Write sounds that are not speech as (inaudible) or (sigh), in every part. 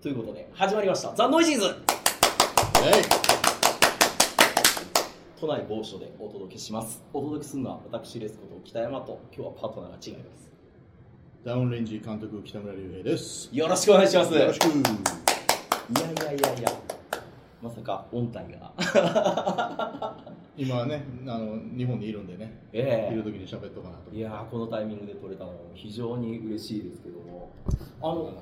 ということで始まりました。ザ・ノイジーズ。都内某所でお届けします。お届けするのは私レスこと北山と今日はパートナーが違います。ダウンレンジ監督北村隆平です。よろしくお願いします。よろしく。いやいやいやいや。まさか音体が。今はね、あの日本にいるんでね、えいる時に喋っとかなと。えいやーこのタイミングで撮れたの非常に嬉しいですけども。あの。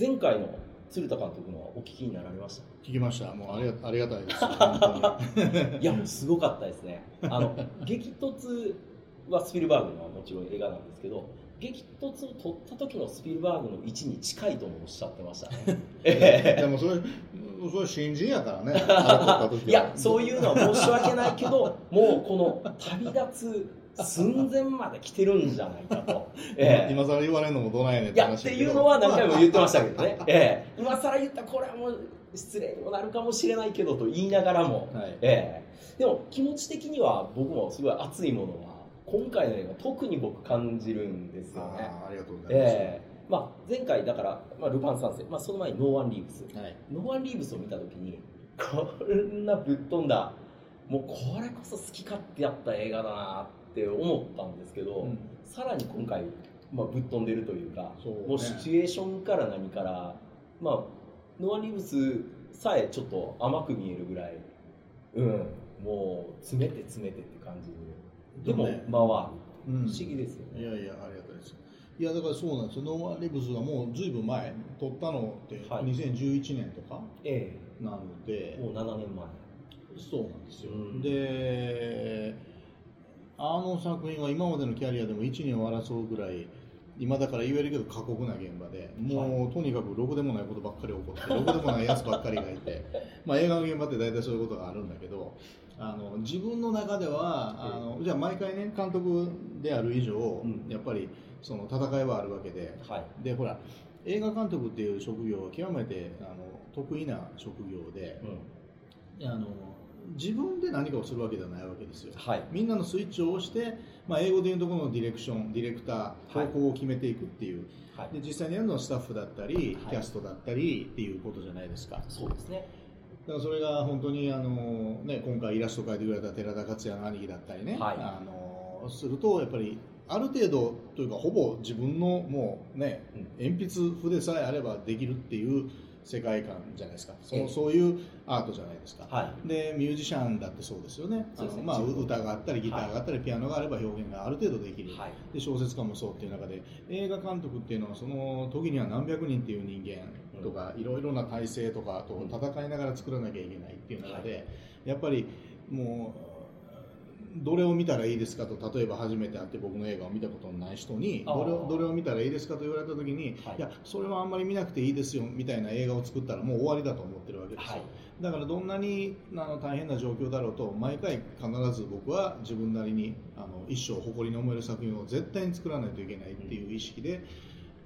前回の鶴田監督のお聞きになられました？聞きました。もうありがありがたいです。(laughs) いやもうすごかったですねあの激突はスピルバーグのはもちろん映画なんですけど激突を撮った時のスピルバーグの位置に近いともおっしゃってましたね (laughs) えでもそれ、それ新人やからね。いやそういうのは申し訳ないけどもうこの旅立つ寸前まで来てるんじゃないかと、(laughs) ええ。今更言われるのもどないねんいや話っていうのは何回も言ってましたけどね、(laughs) ええ。今更言ったらこれはもう失礼にもなるかもしれないけどと言いながらも、はい。ええ。でも気持ち的には僕もすごい熱いものは今回の映画特に僕感じるんですよね。ありがとうございます。ええ。まあ、前回だから、まあ、ルパン三世、まあ、その前にノーワンリーブスはい。ノーワンリーブスを見た時にこんなぶっ飛んだもうこれこそ好き勝手やった映画だなって思ったんですけど、うん。さらに今回、まあ、ぶっ飛んでるというかね。もうシチュエーションから何から、まあ、ノーワンリーブスさえちょっと甘く見えるぐらい、うん、もう詰めて詰めてって感じででもでもね。回る、うん。不思議ですよね。いやいや、ありがたいです。いやだからそうなんですよ、ノーワンリブスがもうずいぶん前、撮ったのってはい。2011年とかえなので、えもう7年前。そうなんですよ、うん。であの作品は今までのキャリアでも1年を争うぐらい今だから言えるけど過酷な現場でもう、とにかくろくでもないことばっかり起こってろくでもないやつばっかりがいて (laughs) まあ映画の現場って大体そういうことがあるんだけどあの自分の中ではあのじゃあ毎回ね監督である以上、ん。やっぱりその戦いはあるわけではい、でほら映画監督っていう職業は極めてあの得意な職業で、うん。あの自分で何かをするわけではないわけですよ。はい。みんなのスイッチを押して、まあ、英語でいうところのディレクションディレクターはい。方向を決めていくっていう、はい。で実際にやるのはスタッフだったり、はい。キャストだったりっていうことじゃないですか。だそうですね。からそれが本当にあの、ね、今回イラスト描いてくれた寺田克也の兄貴だったりね、はい。あのするとやっぱりある程度というかほぼ自分のもうねうん。鉛筆筆さえあればできるっていう世界観じゃないですか。そそういうアートじゃないですか、はい。でミュージシャンだってそうですよね。あのまあ、歌があったりギターがあったり、ピアノがあれば表現がある程度できる、はい。で小説家もそうっていう中で映画監督っていうのはその時には何百人っていう人間とか、いろいろな体制とかとうん戦いながら作らなきゃいけないっていう中で、はやっぱりもうどれを見たらいいですかと例えば初めて会って僕の映画を見たことのない人にどれをどれを見たらいいですかと言われた時に、はい。い、やそれはあんまり見なくていいですよみたいな映画を作ったらもう終わりだと思ってるわけですよ、はい。だからどんなにあの大変な状況だろうと毎回必ず僕は自分なりにあの一生誇りに思える作品を絶対に作らないといけないっていう意識で、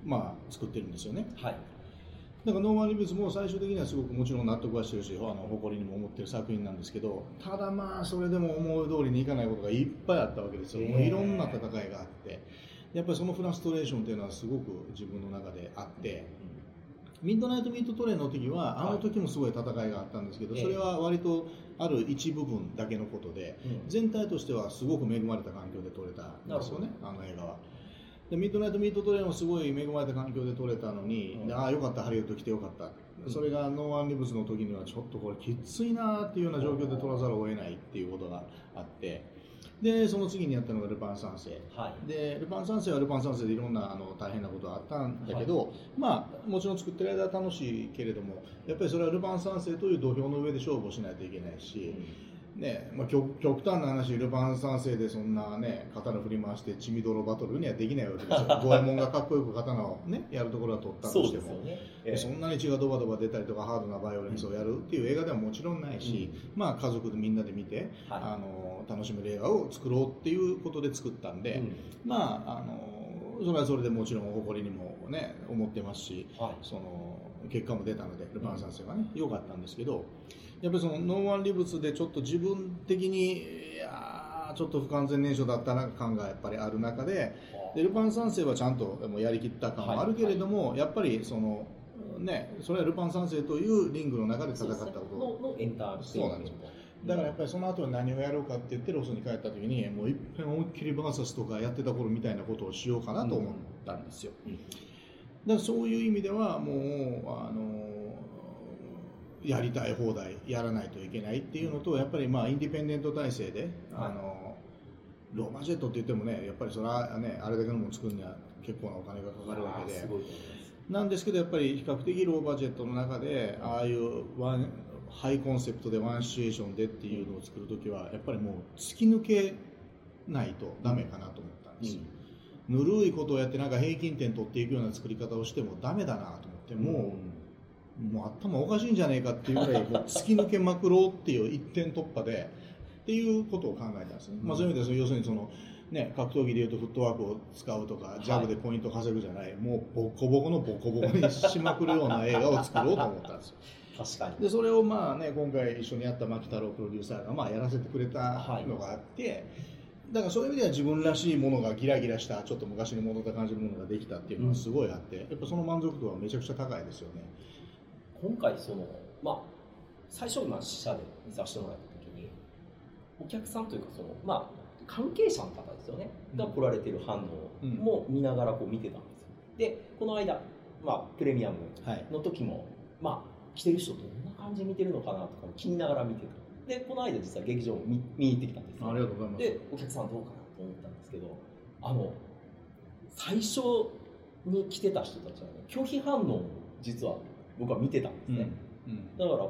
まあ、作ってるんですよね。はいだからノーマン・リブスも最終的にはすごくもちろん納得はしてるしあの誇りにも思ってる作品なんですけどただまあそれでも思う通りにいかないことがいっぱいあったわけですよ、もういろんな戦いがあってやっぱりそのフラストレーションっていうのはすごく自分の中であってミッドナイト・ミート・トレインの時はあの時もすごい戦いがあったんですけど、はいそれは割とある一部分だけのことでうん全体としてはすごく恵まれた環境で撮れたんですよねあの映画は。でミッドナイト・ミート・トレインもすごい恵まれた環境で撮れたのに、うん。ああよかったハリウッド来てよかった、うん。それがノーワン・リブスの時にはちょっとこれきついなっていうような状況で撮らざるを得ないっていうことがあって。でその次にやったのがルパン三世。はい。でルパン三世はルパン三世でいろんなあの大変なことがあったんだけど、まあもちろん作ってる間は楽しいけれどもやっぱりそれはルパン三世という土俵の上で勝負をしないといけないし、ねまあ、極極端な話ルパン三世でそんなね刀振り回して血みどろバトルにはできないわけですよ。(laughs) 五右衛門がかっこよく刀をねやるところは取ったそうとしても。ですよね、えでそんなに血がドバドバ出たりとかハードなバイオレンスをやるっていう映画ではもちろんないし、まあ家族でみんなで見て、はあの楽しめる映画を作ろうっていうことで作ったんいで、まああのそれはそれでもちろん誇りにもね思ってますしうんはい。その結果も出たのでルパン三世がね良かったんですけどやっぱりそのノーワンリブスでちょっと自分的にいやーちょっと不完全燃焼だったな感がやっぱりある中ででルパン三世はちゃんともうやりきった感もあるけれども、やっぱりそのねそれはルパン三世というリングの中で戦ったこと。エンターテインメント。だからやっぱりその後に何をやろうかって言ってロスに帰った時にもういっぺん思いっきりバーサスとかやってた頃みたいなことをしようかなと思ったんですよ、うん。だからそういう意味ではもうあのやりたい放題やらないといけないっていうのとやっぱりまあインディペンデント体制で、あのローマジェットって言ってもねやっぱりそれはねあれだけのもの作るには結構なお金がかかるわけで。なんですけどやっぱり比較的ローバジェットの中でああいうワンハイコンセプトでワンシチュエーションでっていうのを作るときはやっぱりもう突き抜けないとダメかなと思ったんですよ、ぬるいことをやってなんか平均点取っていくような作り方をしてもダメだなと思ってもう,、もう頭おかしいんじゃないかっていうぐらいもう (laughs) 突き抜けまくろうっていう一点突破でっていうことを考えたんですね、まあ、そういう意味では要するにそのね、格闘技でいうとフットワークを使うとかジャブでポイント稼ぐじゃない、もうボコボコのボコボコにしまくるような映画を作ろうと思ったんですよ。確かに。でそれをまあね今回一緒にやった牧太郎プロデューサーがまあやらせてくれたのがあって、だからそういう意味では自分らしいものがギラギラしたちょっと昔に戻った感じのものができたっていうのはすごいあって、やっぱその満足度はめちゃくちゃ高いですよね。今回そのまあ最初今試写で見させてもらった時にお客さんというかそのまあ関係者の方ですよね。が来られてる反応も見ながらこう見てたんですよ。でこの間まあプレミアムはい。の時もまあ来てる人どんな感じで見てるのかなとか気にながら見てた。でこの間実は劇場も見見に行ってきたんですよ。ありがとうございます。でお客さんどうかなと思ったんですけどあの最初に来てた人たちは、ね、拒否反応を実は僕は見てたんですね、うん。だから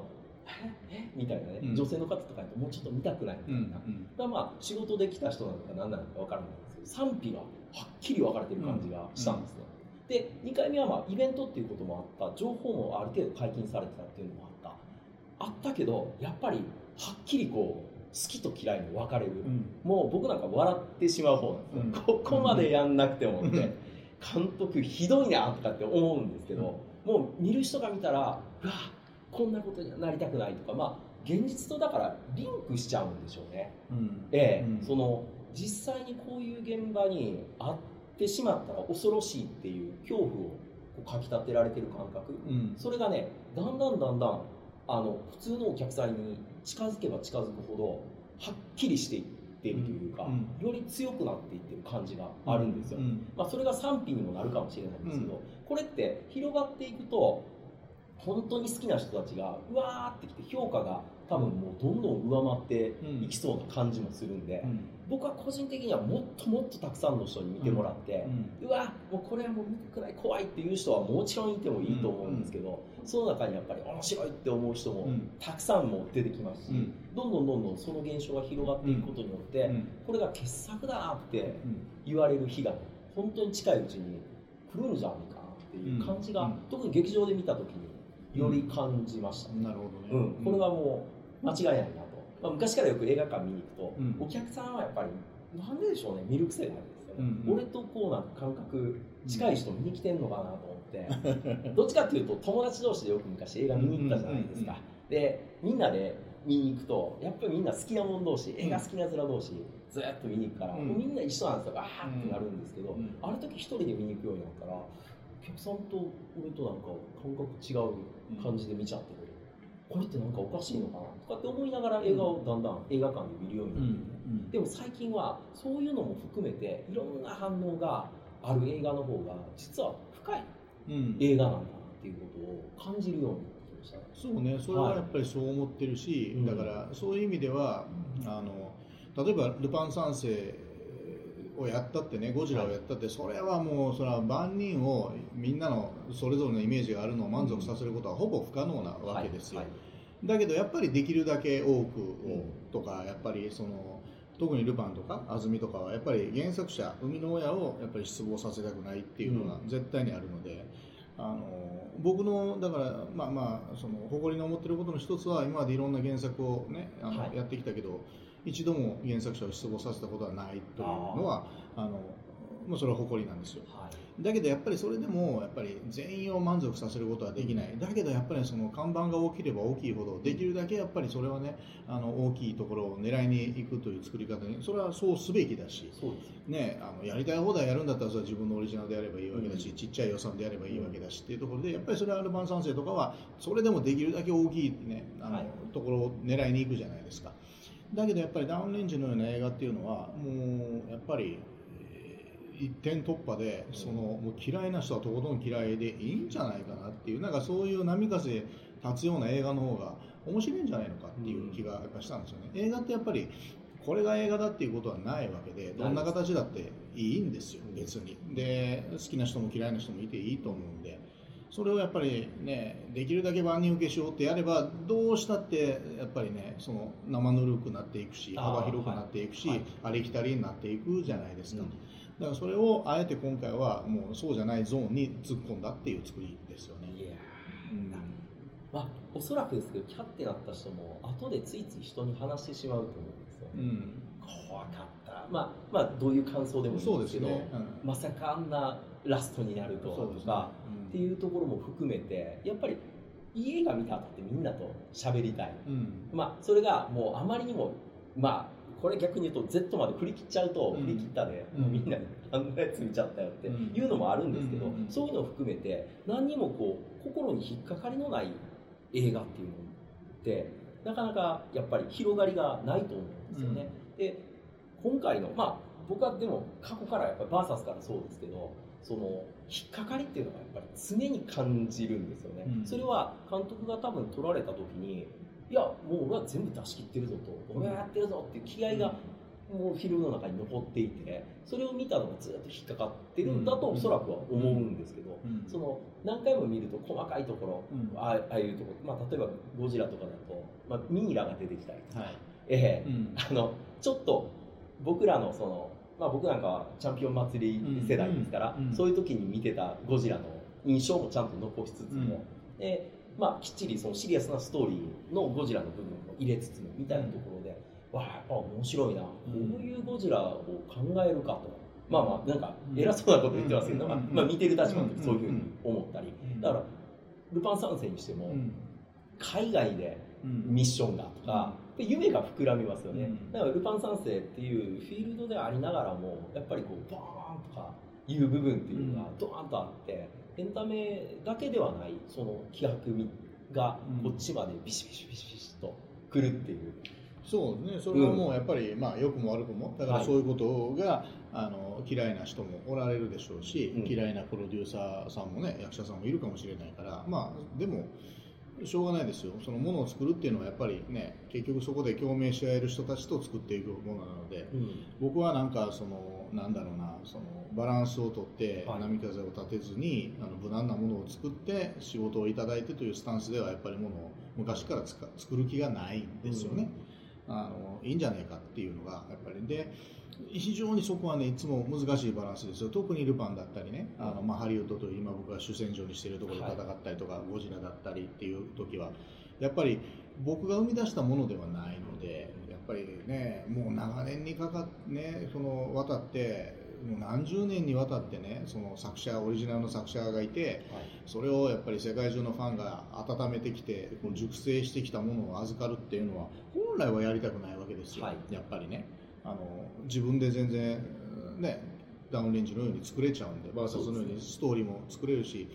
え？え？みたいなね、うん。女性の方とかやともうちょっと見たくないみうん。たいな、だまあ仕事で来た人なのか何なのか分からないんですけど賛否がはっきり分かれてる感じがしたんですね、で2回目はまあイベントっていうこともあった。情報もある程度解禁されてたっていうのもあった。あったけどやっぱりはっきりこう好きと嫌いに分かれる、うん。もう僕なんか笑ってしまう方なんですよ、ここまでやんなくてもって、監督ひどいなとかって思うんですけど、もう見る人が見たらうわこんなことにはなりたくないとかまあ現実とだからリンクしちゃうんでしょうね。うん。ええ。うん。その実際にこういう現場にあってしまったら恐ろしいっていう恐怖をかきたてられてる感覚。うん。それがねだんだんだんだんあの普通のお客さんに近づけば近づくほどはっきりしていっているというか、うん。より強くなっていってる感じがあるんですよ、うん。まあ、それが賛否にもなるかもしれないんですけど、これって広がっていくと本当に好きな人たちがうわーってきて評価が多分もうどんどん上回っていきそうな感じもするんで、うん。僕は個人的にはもっともっとたくさんの人に見てもらって、うわもうこれはもう見たくない怖いっていう人はもちろんいてもいいと思うんですけど、その中にやっぱり面白いって思う人もうん。たくさんも出てきますし、うん。どんどんどんどんその現象が広がっていくことによって、うん。これが傑作だなってうん。言われる日が本当に近いうちに来るんじゃないかなっていう感じが、うん。特に劇場で見た時により感じました。ね、なるほどね。うん。これはもう間違いないなと、まあ、昔からよく映画館見に行くと、うん。お客さんはやっぱりなんででしょうね見る癖があるんですよね、うん俺とこうなんか感覚近い人見に来てんのかなと思って、(laughs) どっちかっていうと友達同士でよく昔映画見に行ったじゃないですか、うんうんでみんなで見に行くとやっぱりみんな好きなもん同士映画好きな面同士ずっと見に行くから、うん。みんな一緒なんですよ。わーってなるんですけど、うん。ある時一人で見に行くようになったらお客さんと俺となんか感覚違う感じで見ちゃってる、これってなんかおかしいのかなとかって思いながら映画をだんだん映画館で見るようにうんなって。る、でも最近はそういうのも含めていろんな反応がある映画の方が実は深いうん映画なんだなっていうことを感じるようになってきました。ね。そうね、それはやっぱりそう思ってるし、うん。だからそういう意味では、あの例えば「ルパン三世」をやったってね、ゴジラをやったって、それはもう、それは万人をみんなのそれぞれのイメージがあるのを満足させることはほぼ不可能なわけですよ。はい。だけどやっぱりできるだけ多くをうん。とか、やっぱりその特にルパンとか安住とかはやっぱり原作者生みの親をやっぱり失望させたくないっていうのがうん。絶対にあるので、あの僕のだからまあまあその誇りに思ってることの一つは今までいろんな原作をねあの、はい。やってきたけど一度も原作者を失望させたことはないというのはあのまあ、それは誇りなんですよ。はい。だけどやっぱりそれでもやっぱり全員を満足させることはできない。だけどやっぱりその看板が大きければ大きいほどできるだけやっぱりそれはねあの大きいところを狙いに行くという作り方にそれはそうすべきだしね、あのやりたい放題やるんだったらそれは自分のオリジナルでやればいいわけだし、うん。ちっちゃい予算でやればいいわけだしっていうところでやっぱりそれはアルバン三世とかはそれでもできるだけ大きい、ね、あの、はい。ところを狙いに行くじゃないですかだけどやっぱりダウンレンジのような映画っていうのはもうやっぱりえー一点突破でそのもう嫌いな人はとことん嫌いでいいんじゃないかなっていうなんかそういう波風立つような映画の方が面白いんじゃないのかっていう気がやっぱしたんですよね、映画ってやっぱりこれが映画だっていうことはないわけでどんな形だっていいんですよ別に。で好きな人も嫌いな人もいていいと思うんでそれをやっぱりねできるだけ万人受けしようってやればどうしたってやっぱりねその生ぬるくなっていくし幅広くなっていくし、はいありきたりになっていくじゃないですか、うん。だからそれをあえて今回はもうそうじゃないゾーンに突っ込んだっていう作りですよね、いやうんまあおそらくですけどキャってなった人も後でついつい人に話してしまうと思うんですよ、うん。怖かった。まあまあどういう感想でもいいんそうでけどね、うん。まさかあんなラストになるとはとか、っていうところも含めてやっぱりいい映画見た後ってみんなと喋りたい。うん。まあそれがもうあまりにもまあこれ逆に言うと Z まで振り切っちゃうと、うん。振り切ったで、うん。みんなにあんなやつ見ちゃったよっていうのもあるんですけど、うんそういうのを含めて何にもこう心に引っかかりのない映画っていうのってなかなかやっぱり広がりがないと思うんですよね。で今回のまあ僕はでも過去からやっぱりバーサスからそうですけどその引っかかりっていうのがやっぱり常に感じるんですよね、うん。それは監督が多分取られた時にいやもう俺は全部出し切ってるぞと。俺はやってるぞっていう気合がもうフィルムの中に残っていてそれを見たのがずっと引っかかってるんだとうん。おそらくは思うんですけど、うん。その何回も見ると細かいところ、うん。ああいうところ、まあ、例えばゴジラとかだと、まあ、ミイラが出てきたりとか、はい。ええ。うん。あのちょっと僕らのその、まあ、僕なんかはチャンピオン祭り世代ですから、そういう時に見てたゴジラの印象もちゃんと残しつつも、でまあ、きっちりそのシリアスなストーリーのゴジラの部分も入れつつもみたいなところで、わあやっぱ面白いな、こういうゴジラを考えるかと。まあまあなんか偉そうなこと言ってますけど、うん。まあまあ、見てる立場の時そういうふうに思ったり、うん。だからルパン三世にしても、うん。海外でうん。ミッションがとか、で夢が膨らみますよね、うん。だからルパン三世っていうフィールドでありながらもやっぱりこうバーンとかいう部分っていうのがドーンとあってエンタメだけではないその気迫みがこっちまでビシビシビシビシとくるっていう、そうですね、それはもうやっぱり、まあ良くも悪くも、だからはい。そういうことが、あの嫌いな人もおられるでしょうし、うん。嫌いなプロデューサーさんもね、役者さんもいるかもしれないから、まあでも、しょうがないですよ、そのものを作るっていうのはやっぱりね、結局そこで共鳴し合える人たちと作っていくものなので、僕はなんかそのなんだろうなそのバランスをとってはい。波風を立てずに、あの無難なものを作って仕事をいただいてというスタンスではやっぱりものを昔からつか作る気がないんですよね、あのいいんじゃないかっていうのがやっぱり。で非常にそこはねいつも難しいバランスですよ。特にルパンだったりねあの、まあ、ハリウッドという今僕が主戦場にしているところで戦ったりとか、ゴジラだったりっていう時はやっぱり僕が生み出したものではないのでやっぱりねもう長年にかかってねその渡ってもう何十年にわたってねその作者オリジナルの作者がいてそれをやっぱり世界中のファンが温めてきて熟成してきたものを預かるっていうのは本来はやりたくないわけですよ、はい。やっぱりねあの自分で全然ねダウンレンジのように作れちゃうんでバーサスのようにストーリーも作れるし、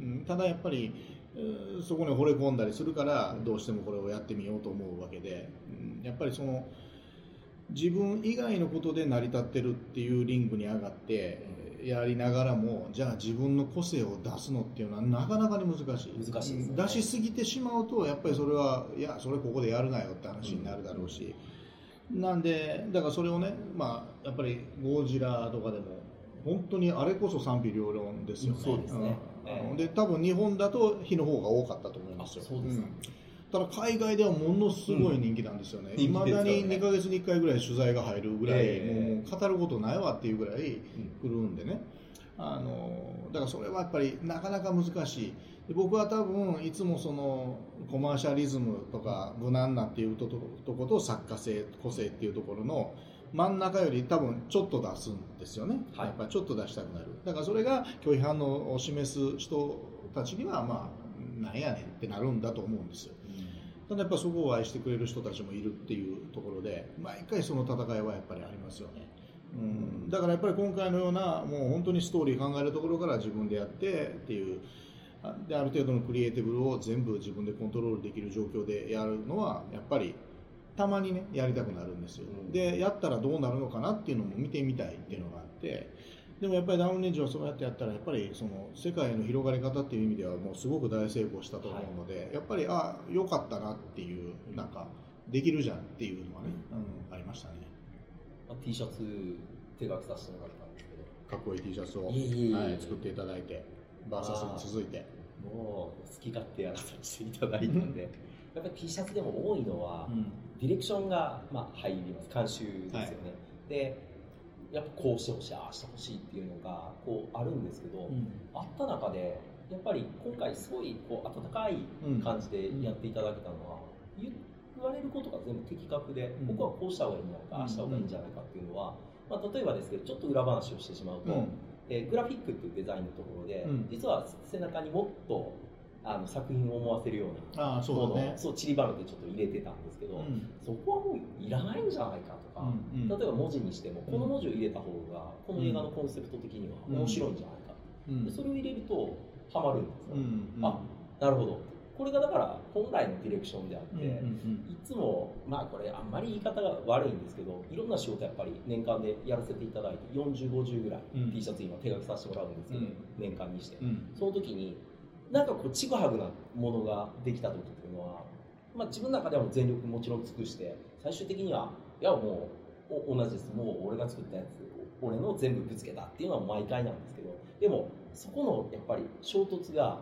うん、ただやっぱりえーそこに惚れ込んだりするからどうしてもこれをやってみようと思うわけで、うん、やっぱりその自分以外のことで成り立ってるっていうリングに上がってやりながらもじゃあ自分の個性を出すのっていうのはなかなかに難しい。難しいね。出しすぎてしまうとやっぱりそれはいやそれここでやるなよって話になるだろうし、なんでだからそれをねまあやっぱりゴジラとかでも本当にあれこそ賛否両論ですよね。そうですねんええあので多分日本だと火の方が多かったと思いますよ。あそうですかんただ海外ではものすごい人気なんですよね。いま、うん人気ですよねだに2ヶ月に1回ぐらい取材が入るぐらい、ええもう語ることないわっていうぐらい来るんでね。あのだからそれはやっぱりなかなか難しい。で僕は多分いつもそのコマーシャリズムとか無難なっていうとととこと作家性個性っていうところの真ん中より多分ちょっと出すんですよね、はい。やっぱりちょっと出したくなる。だからそれが拒否反応を示す人たちにはまあなんやねんってなるんだと思うんですよ。ただやっぱそこを愛してくれる人たちもいるっていうところで毎回その戦いはやっぱりありますよねうん。だからやっぱり今回のようなもう本当にストーリー考えるところから自分でやってっていうあである程度のクリエイティブを全部自分でコントロールできる状況でやるのはやっぱりたまにねやりたくなるんですよ、うん。でやったらどうなるのかなっていうのも見てみたいっていうのがあってでもやっぱりダウンレンジはそうやってやったらやっぱりその世界の広がり方っていう意味ではもうすごく大成功したと思うので、やっぱりあ良かったなっていうなんかできるじゃんっていうのはね、うん、ありましたねまあ T シャツ手書きさせてもらったんですけど。かっこいい T シャツを、はい、作っていただいて。バーサスに続いて。もう好き勝手やらさせていただいたんで。やっぱり T シャツでも多いのは、うん。ディレクションが、まあ、入ります。監修ですよね、でやっぱこうしてほしいああしてほしいっていうのがこうあるんですけど、あった中でやっぱり今回すごいこう温かい感じでやっていただけたのは、言われることが全部的確で、うん。僕はこうした方がいいんじゃないか、ああした方がいいんじゃないかっていうのは、まあ、例えばですけどちょっと裏話をしてしまうと、うん。えーグラフィックっていうデザインのところで、うん。実は背中にもっとあの作品を思わせるようなものをそうだね。そう散りばめてちょっと入れてたんですけど、うん。そこはもういらないんじゃないかとか、うんうん。例えば文字にしてもこの文字を入れた方がこの映画のコンセプト的には面白いんじゃないか、うん。でそれを入れるとハマるんですよ、うんうん。あなるほどこれがだから本来のディレクションであって、いつもまあこれあんまり言い方が悪いんですけどいろんな仕事やっぱり年間でやらせていただいて4050ぐらいうん。T シャツ今手書きさせてもらうんですけど、うん。年間にして、うん。その時になんかこうちぐはぐなものができた時っていうのは、まあ、自分の中ではもう全力もちろん尽くして最終的にはいやもうお同じです。もう俺が作ったやつ俺の全部ぶつけたっていうのは毎回なんですけどでもそこのやっぱり衝突が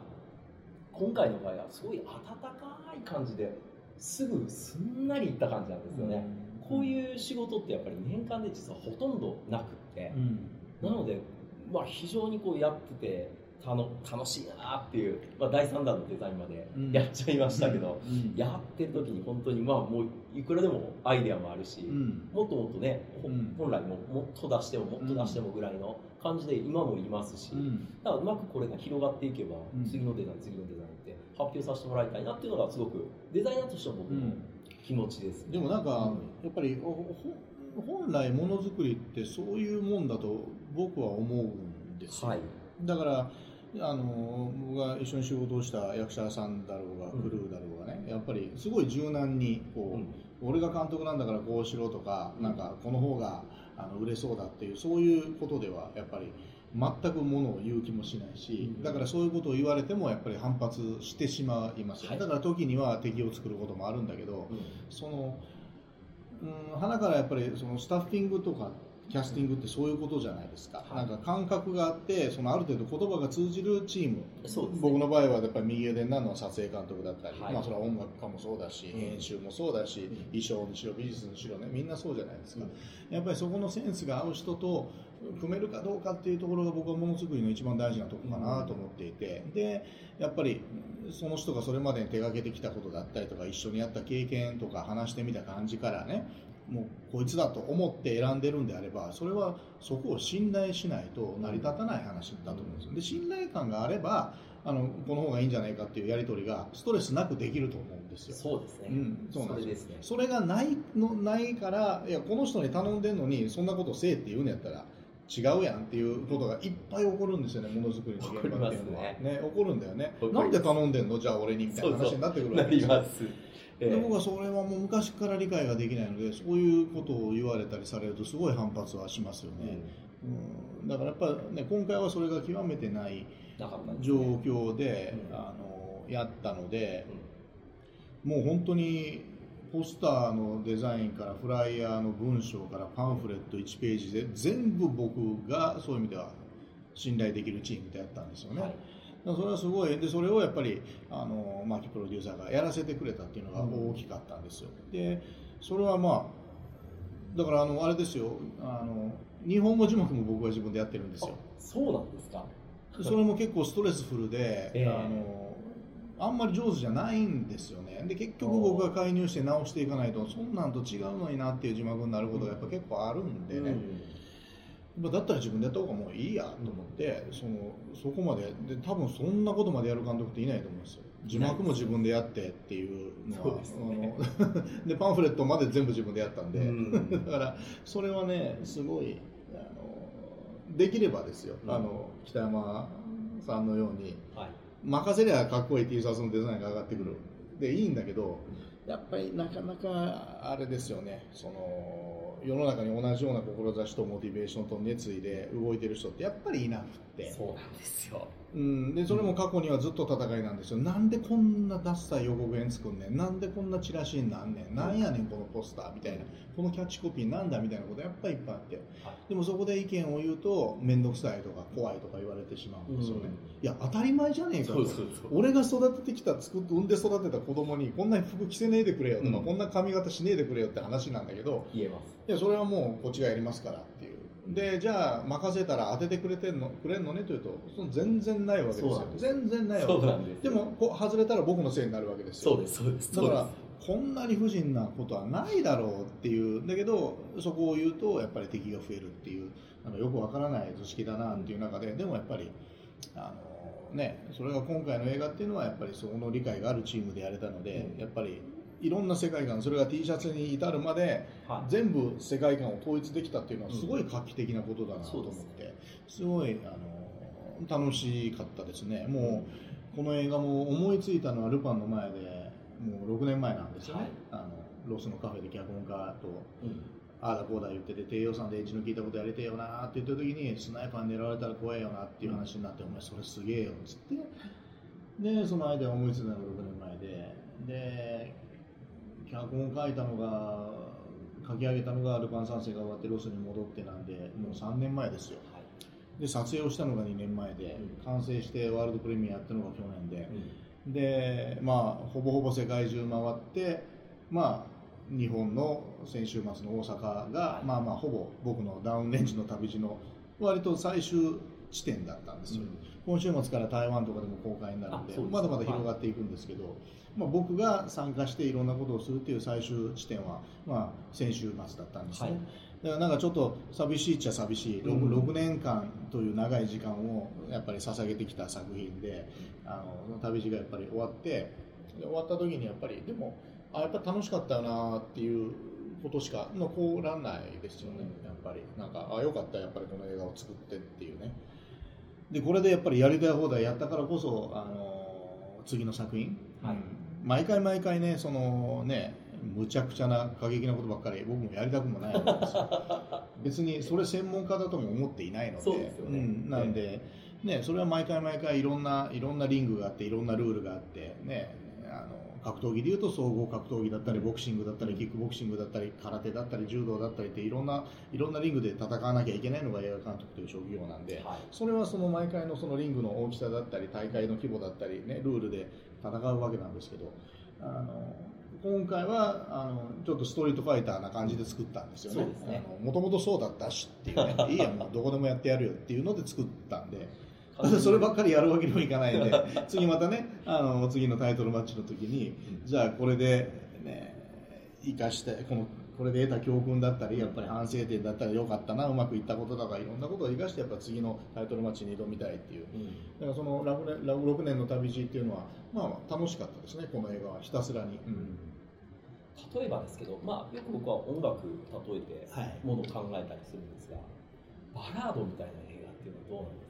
今回の場合はすごい温かい感じですぐすんなりいった感じなんですよね、こういう仕事ってやっぱり年間で実はほとんどなくって、なので、まあ、非常にこうやっててたの楽しいなっていう、まあ、第3弾のデザインまでうん。やっちゃいましたけど、うん。やってる時に本当にまあもういくらでもアイデアもあるし、うん。もっともっとね、本来ももっと出してももっと出してもぐらいの感じで今もいますし、うん。だからうまくこれが広がっていけば、うん。次のデザイン次のデザインって発表させてもらいたいなっていうのがすごくデザイナーとしての僕の気持ちです、でもなんか、うん。やっぱり本来ものづくりってそういうもんだと僕は思うんですよ、はい。だからあの僕が一緒に仕事をした役者さんだろうがうんクルーだろうがね、やっぱりすごい柔軟にこう、うん。俺が監督なんだからこうしろとかなんかこの方があの売れそうだっていうそういうことではやっぱり全くものを言う気もしないし、うん。だからそういうことを言われてもやっぱり反発してしまいますよ、はい。だから時には敵を作ることもあるんだけど、うん。そのうん花からやっぱりそのスタッフィングとかキャスティングってそういうことじゃないですか、はい。なんか感覚があってそのある程度言葉が通じるチーム。ね。僕の場合はやっぱり右腕になるのは撮影監督だったり、はい。まあ、それは音楽家もそうだし、うん。編集もそうだし、うん。衣装にしろ美術にしろねみんなそうじゃないですか、うん。やっぱりそこのセンスが合う人と組めるかどうかっていうところが僕はものづくりの一番大事なところかなと思っていて、でやっぱりその人がそれまでに手がけてきたことだったりとか一緒にやった経験とか話してみた感じからねもうこいつだと思って選んでるんであればそれはそこを信頼しないと成り立たない話だと思うんですよ。で信頼感があればあのこの方がいいんじゃないかっていうやり取りがストレスなくできると思うんですよ。そうですね、うんそうなんですね。それがないのないからいやこの人に頼んでんのにそんなことせえって言うんやったら違うやんっていうことがいっぱい起こるんですよねものづくりの現場っていうのは。ね。起こるんだよね。なんで頼んでんの？じゃあ俺にみたいな話になってくるわなけですよ。ります、えでえ。僕はそれはもう昔から理解ができないのでそういうことを言われたりされるとすごい反発はしますよね、うん、だからやっぱね今回はそれが極めてない状ね。況で、うん。あのやったのでう、ん。もう本当にポスターのデザインからフライヤーの文章からパンフレット1ページで全部僕がそういう意味では信頼できるチームでやったんですよね。はいそれはすごい。でそれをやっぱりあのマーキプロデューサーがやらせてくれたっていうのが大きかったんですよ。でそれはまあだからあのあれですよ。あの日本語字幕も僕は自分でやってるんですよ。そうなんですか？それも結構ストレスフルで、ええ。あのあんまり上手じゃないんですよね。で結局僕が介入して直していかないとそんなんと違うのになっていう字幕になることがやっぱ結構あるんでね、まあだったら自分でやった方がもういいやと思って、そのそこまでで多分そんなことまでやる監督っていないと思うんですよ。字幕も自分でやってっていうのは。そうですね。パンフレットまで全部自分でやったんで、うん。だからそれはねすごいあのできればですよ、うん。あの北山さんのようにはい。任せりゃかっこいい T シャツのデザインが上がってくる。でいいんだけどやっぱりなかなかあれですよね。その世の中に同じような志とモチベーションと熱意で動いてる人ってやっぱりいなくって。そうなんですよ。うん、でそれも過去にはずっと戦いなんですよ。なんでこんなダッサい予告編作んねん。なんでこんなチラシになんねん。なんやねんこのポスターみたいな。このキャッチコピーなんだみたいなことやっぱりいっぱいあって。はい。でもそこで意見を言うと面倒くさいとか怖いとか言われてしまうんですよね、うん。いや当たり前じゃねえかと。そうそうそう。俺が育ててきた作って産んで育てた子供にこんな服着せねえでくれよとか、うん。こんな髪型しねえでくれよって話なんだけど言えます。いやそれはもうこっちがやりますからっていうでじゃあ任せたら当ててくれてんのくれんのね？というとその全然ないわけですよ。全然ないわけです。でもこう外れたら僕のせいになるわけですよ。そうですそうです。だからこんなに不尽なことはないだろうっていうんだけどそこを言うとやっぱり敵が増えるっていうあのよくわからない図式だなっていう中ででもやっぱりあの、ね、それが今回の映画っていうのはやっぱりそこの理解があるチームでやれたので、うん。やっぱりいろんな世界観それが T シャツに至るまで全部世界観を統一できたっていうのはすごい画期的なことだなと思って、すごいあの楽しかったですね。もうこの映画も思いついたのはルパンの前でもう6年前なんですよね、はい。あのロスのカフェで脚本家とうん。ああだこうだ言ってて低予算でエッジの効いたことやりてえよなって言った時にスナイパーに狙われたら怖えよなっていう話になって、お前それすげえよっつって。でその間思いついたのが6年前で。で脚本書いたのが書き上げたのがルパン三世が終わってロスに戻ってなんでもう3年前ですよ。はい。で撮影をしたのが2年前で、うん。完成してワールドプレミアやったのが去年で、うん。でまあほぼほぼ世界中回ってまあ日本の先週末の大阪が、まあまあほぼ僕のダウンレンジの旅路の割と最終地点だったんですよ、今週末から台湾とかでも公開になるんでまだまだ広がっていくんですけど、まあ、僕が参加していろんなことをするっていう最終地点は、まあ、先週末だったんですね、はい。だからなんかちょっと寂しいっちゃ寂しい。6,、うん。6年間という長い時間をやっぱり捧げてきた作品であの旅路がやっぱり終わってで終わった時にやっぱりでもあやっぱ楽しかったよなっていうことしか残らないですよね、やっぱり。なんかあよかったやっぱりこの映画を作ってっていうねでこれでやっぱりやりたい放題やったからこそあの次の作品、はい。うん毎回毎回ねそのねむちゃくちゃな過激なことばっかり僕もやりたくもないわけですよ。(laughs) 別にそれ専門家だとも思っていないので。そうですよね。ん。なんで、ね、それは毎回毎回いろんないろんなリングがあっていろんなルールがあって、ね、格闘技でいうと総合格闘技だったりボクシングだったりキックボクシングだったり空手だったり柔道だったりっていろんないろんなリングで戦わなきゃいけないのが映画監督という職業なんで、はい。それはその毎回のそのリングの大きさだったり大会の規模だったり、ね、ルールで戦うわけなんですけどあの今回はあのちょっとストリートファイターな感じで作ったんですよね。もともとそうだったしっていうね。(laughs) いいやもうどこでもやってやるよっていうので作ったんで (laughs) そればっかりやるわけにもいかないんで次またねあの次のタイトルマッチの時にじゃあこれでね生かしてこのこれで得た教訓だったりやっぱり反省点だったり良かったなうまくいったこととかいろんなことを生かしてやっぱ次のタイトルマッチに挑みたいっていう。うん。だからそのラブレラブ6年の旅路っていうのはまあ楽しかったですねこの映画はひたすらに、例えばですけど、まあ、よく僕は音楽例えてはい。ものを考えたりするんですが、バラードみたいな映画っていうのはどうなんですか？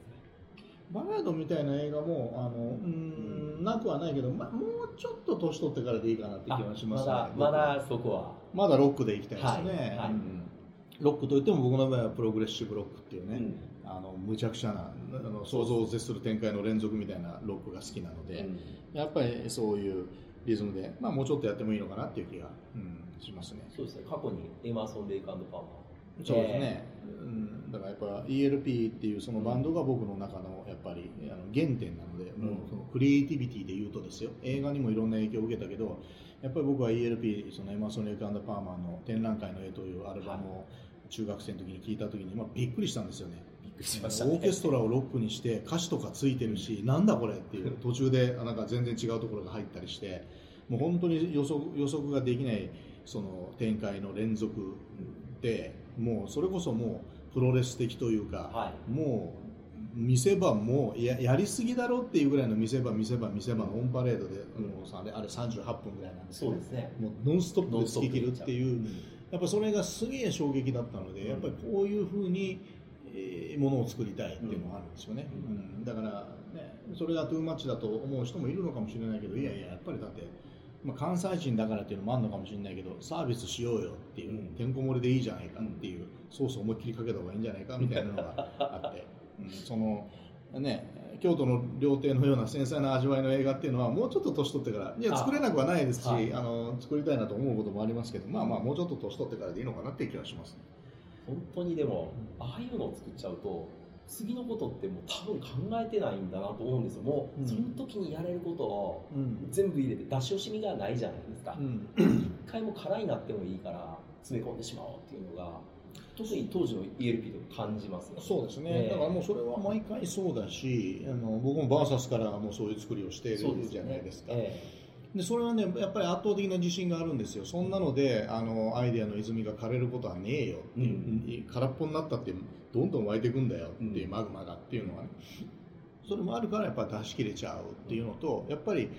バラードみたいな映画もあのうーんなくはないけど、ま、もうちょっと年取ってからでいいかなって気がしますね。あまだまだそこは、まだロックでいきたいですね、はいはい。うん。ロックといっても僕の場合はプログレッシブロックっていうね、うん。あのむちゃくちゃなあの想像を絶する展開の連続みたいなロックが好きなので、うん。やっぱりそういうリズムで、まあ、もうちょっとやってもいいのかなっていう気が、うん、しますね。そうですね。過去にエマーソン・レイクパーマーそうですね、うん、だからやっぱ ELP っていうそのバンドが僕の中のぱりあの原点なので、うん。もうそのクリエイティビティで言うとですよ。映画にもいろんな影響を受けたけどやっぱり僕は ELP そのエマーソン・レイクパーマーの「展覧会の絵」というアルバムを中学生の時に聞いた時に、まあ、びっくりしたんですよね。びっくりしましたね。オーケストラをロックにして歌詞とかついてるしなんだこれっていう (laughs) 途中でなんか全然違うところが入ったりしてもう本当に予測予測ができないその展開の連続でもうそれこそもうプロレス的というか、はもう見せ場もややりすぎだろうっていうぐらいの見せ場見せ場見せ場のオンパレードで、もうさあれあれ38分ぐらいなんですけどそうですね。もうノンストップで突き切るっていう。うんやっぱそれがすげえ衝撃だったので、うん。やっぱりこういうふうに、えーものを作りたいっていうのがあるんですよね、ううん。だから、ね、それがトゥーマッチだと思う人もいるのかもしれないけどいやいややっぱりだって、まあ、関西人だからっていうのもあるのかもしれないけどサービスしようよっていう、うん。てんこ盛りでいいじゃないかっていう、ソース思いっきりかけた方がいいんじゃないかみたいなのがあって、うん、そのね京都の料亭のような繊細な味わいの映画っていうのはもうちょっと年取ってからいやあ。作れなくはないですしあ、はい。の作りたいなと思うこともありますけどまあまあもうちょっと年取ってからでいいのかなっていう気がします、本当にでもああいうのを作っちゃうと次のことってもう多分考えてないんだなと思うんですよ。もうその時にやれることをうん。全部入れて出し惜しみがないじゃないですか。うん。一回も空になってもいいから詰め込んでしまおうっていうのが特に当時の ELP で感じますね。そうですね、ええ。だからもうそれは毎回そうだしあの僕もバーサスからもうそういう作りをしているじゃないですか。えでそれはねやっぱり圧倒的な自信があるんですよ。そんなのであのアイデアの泉が枯れることはねえよう、空っぽになったってどんどん湧いていくんだよっていう、うん。マグマがっていうのがね。それもあるからやっぱ出し切れちゃうっていうのとやっぱり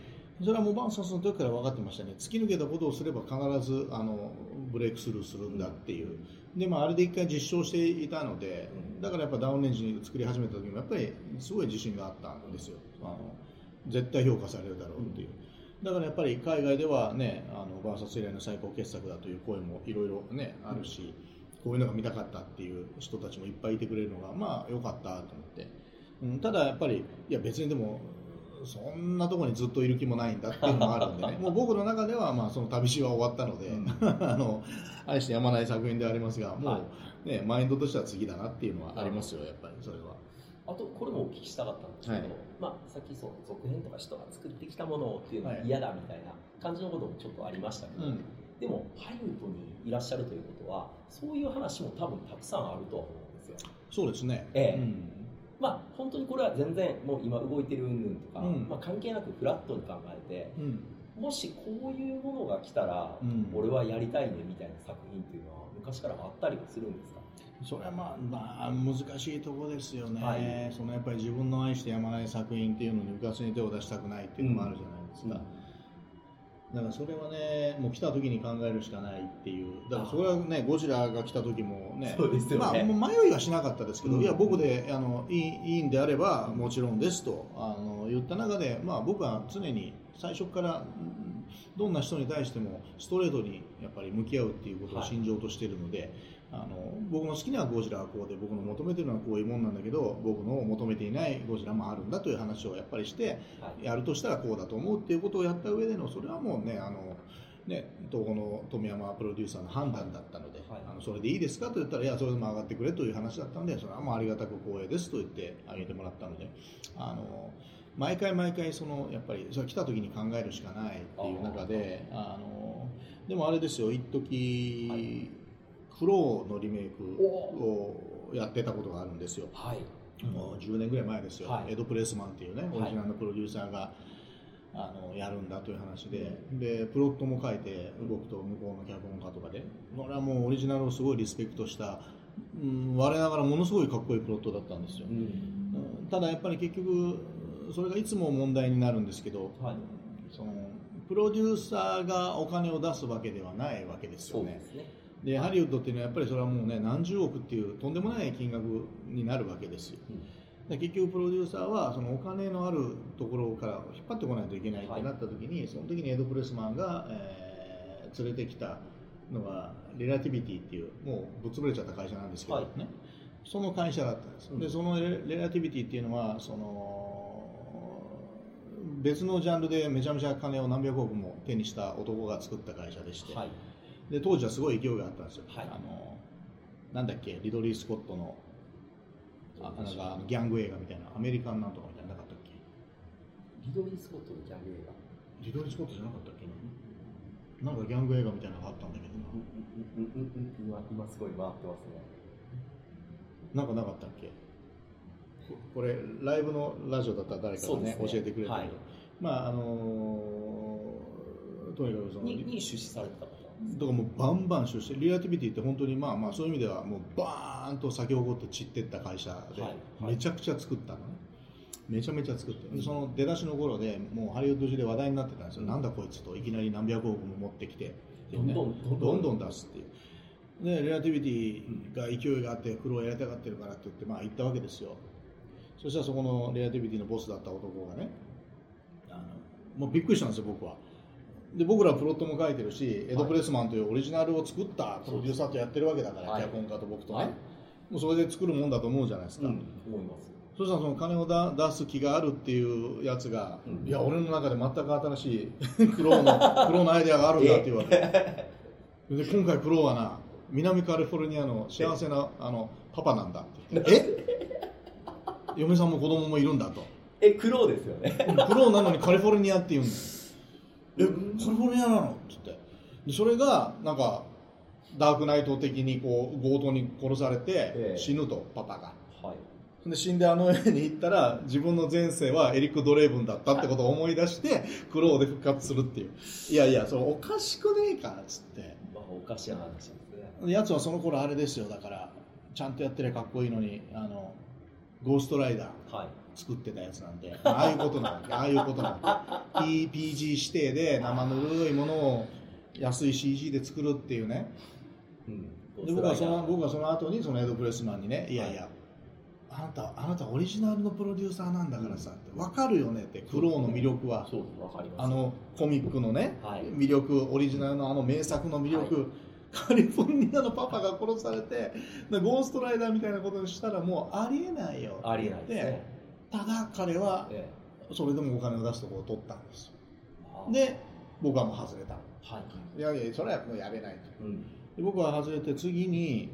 それはもうバーサスの時から分かってましたね。突き抜けたことをすれば必ずあのブレイクスルーするんだっていうでまああれで一回実証していたのでだからやっぱダウンレンジに作り始めた時もやっぱりすごい自信があったんですよ。あの絶対評価されるだろうっていう、だからやっぱり海外ではねあのバーサス以来の最高傑作だという声もいろいろねあるし、こういうのが見たかったっていう人たちもいっぱいいてくれるのがまあ良かったと思って、うん、ただやっぱりいや別にでもそんなところにずっといる気もないんだっていうのもあるんでね。(laughs) もう僕の中ではまあその旅路は終わったので、うん。(laughs) あの愛してやまない作品でありますがもう、はね、マインドとしては次だなっていうのはありますよやっぱりそれは。あとこれもお聞きしたかったんですけど、はい。まあ、さっきそう続編とか人が作ってきたものをっていうのははい嫌だみたいな感じのこともちょっとありましたけど、うん。でもハリウッドにいらっしゃるということはそういう話も多分たくさんあるとは思うんですよ。そうですね、ええ。うんまあ本当にこれは全然もう今動いてる云々とか、うん。まあ、関係なくフラットに考えてうん。もしこういうものが来たら、うん。俺はやりたいねみたいな作品っていうのは昔からあったりはするんですか？それはまあ、まあ、難しいところですよね、はい。そのやっぱり自分の愛してやまない作品っていうのにうかつに手を出したくないっていうのもあるじゃないですか、だからそれはねもう来た時に考えるしかないっていう。だからそれはねゴジラが来た時もねそうですよね。まあ、迷いはしなかったですけど、うん。いや僕であのいいいいんであればもちろんですとあの言った中で、まあ、僕は常に最初からうんどんな人に対してもストレートにやっぱり向き合うっていうことを信条としているので、あの僕の好きなゴジラはこうで僕の求めてるのはこういうもんなんだけど僕の求めていないゴジラもあるんだという話をやっぱりしてはい。やるとしたらこうだと思うっていうことをやった上でのそれはもうねあのね東宝の富山プロデューサーの判断だったので、はい。あのそれでいいですかと言ったらいやそれでも上がってくれという話だったのでそれはもうありがたく光栄ですと言ってあげてもらったのであの毎回毎回そのやっぱりそれ来た時に考えるしかないっていう中であのでもあれですよ一時、はいフローのリメイクをやってたことがあるんですよ。はい。もう10年ぐらい前ですよ、はい。エド・プレスマンっていうね、はい。オリジナルのプロデューサーが、あのやるんだという話で、でプロットも書いて、僕と向こうの脚本家とかで、これはもうオリジナルをすごいリスペクトした、うん、我ながらものすごいかっこいいプロットだったんですよ。うん。うんただやっぱり結局、それがいつも問題になるんですけど、はい。そのプロデューサーがお金を出すわけではないわけですよね。ねでハリウッドっていうのはやっぱりそれはもうね何十億っていうとんでもない金額になるわけですよ。で結局プロデューサーはそのお金のあるところから引っ張ってこないといけないってなった時に、その時にエド・プレスマンが、えー連れてきたのがレラティビティっていうもうぶっ潰れちゃった会社なんですけど、はい。ねその会社だったんです、うん。でそのレレラティビティっていうのはその別のジャンルでめちゃめちゃ金を何百億も手にした男が作った会社でして、はいで当時はすごい勢いがあったんですよ、はい。あのなんだっけリドリー・スコットのあなんかギャング映画みたいなアメリカンなんとかみたいなのなかったっけ？リドリー・スコットのギャング映画？リドリー・スコットじゃなかったっけ？なんかギャング映画みたいなのがあったんだけどうんうんうんうんうん今今すごい回ってますね。ななんかなかったっけ？これライブのラジオだったら誰かがねね。教えてくれたけど、はい。まああのーとにかくそのにに出資されてただからもうバンバン出してリレアティビティって本当にまあまあそういう意味ではもうバーンと咲き誇って散ってった会社ではいめちゃくちゃ作ったのね。めちゃめちゃ作ってでその出だしの頃でもうハリウッド中で話題になってたんですよ、うん。なんだこいつといきなり何百億も持ってきて。っていどうんねどん。どんどん出すっていう。でリレアティビティが勢いがあって苦労をやりたがってるからって言ってまあ行ったわけですよ。そしたらそこのリレアティビティのボスだった男がねあのもうびっくりしたんですよ僕はで僕らプロットも書いてるしエド・プレスマンというオリジナルを作ったプロデューサーとやってるわけだから、はい脚本家と僕とね、はい。もうそれで作るもんだと思うじゃないですか、うんそしたらその金をだ出す気があるっていうやつが、うん。いや俺の中で全く新しい (laughs) 苦労の (laughs) 苦労のアイデアがあるんだっていうわけで今回苦労はな南カリフォルニアの幸せなあのパパなんだって言って。え？(laughs) 嫁さんも子供もいるんだと。え苦労ですよね。苦労なのにカリフォルニアって言うんだよえうんカリフォルニアなの？っつって。でそれがなんかダークナイト的にこう強盗に殺されてええ。死ぬと、パパが。はい。で死んであの世に行ったら自分の前世はエリック・ドレーブンだったってことを思い出して苦労で復活するっていう。いやいやそれおかしくねえかっつって。まあおかしい話ですね。でやつはその頃あれですよ。だからちゃんとやってりゃかっこいいのにあのゴーストライダー。はい作ってたやつなんで。ああいうことなわけああいうことなわけ PPG 指定で生ぬるいものを安い CG で作るっていうね。うん。で僕はその僕はその後にそのエド・プレスマンにね、い、やいやあなたあなたオリジナルのプロデューサーなんだからさ、って分かるよねってクローの魅力は、あのコミックのね、はい。魅力オリジナルのあの名作の魅力、はカリフォルニアのパパが殺されてでゴーストライダーみたいなことにしたらもうありえないよありえないですねただ彼はえそれでもお金を出すところを取ったんです。で僕はもう外れた。はい。いやいやそれはもうやれないと。うん。で僕は外れて次に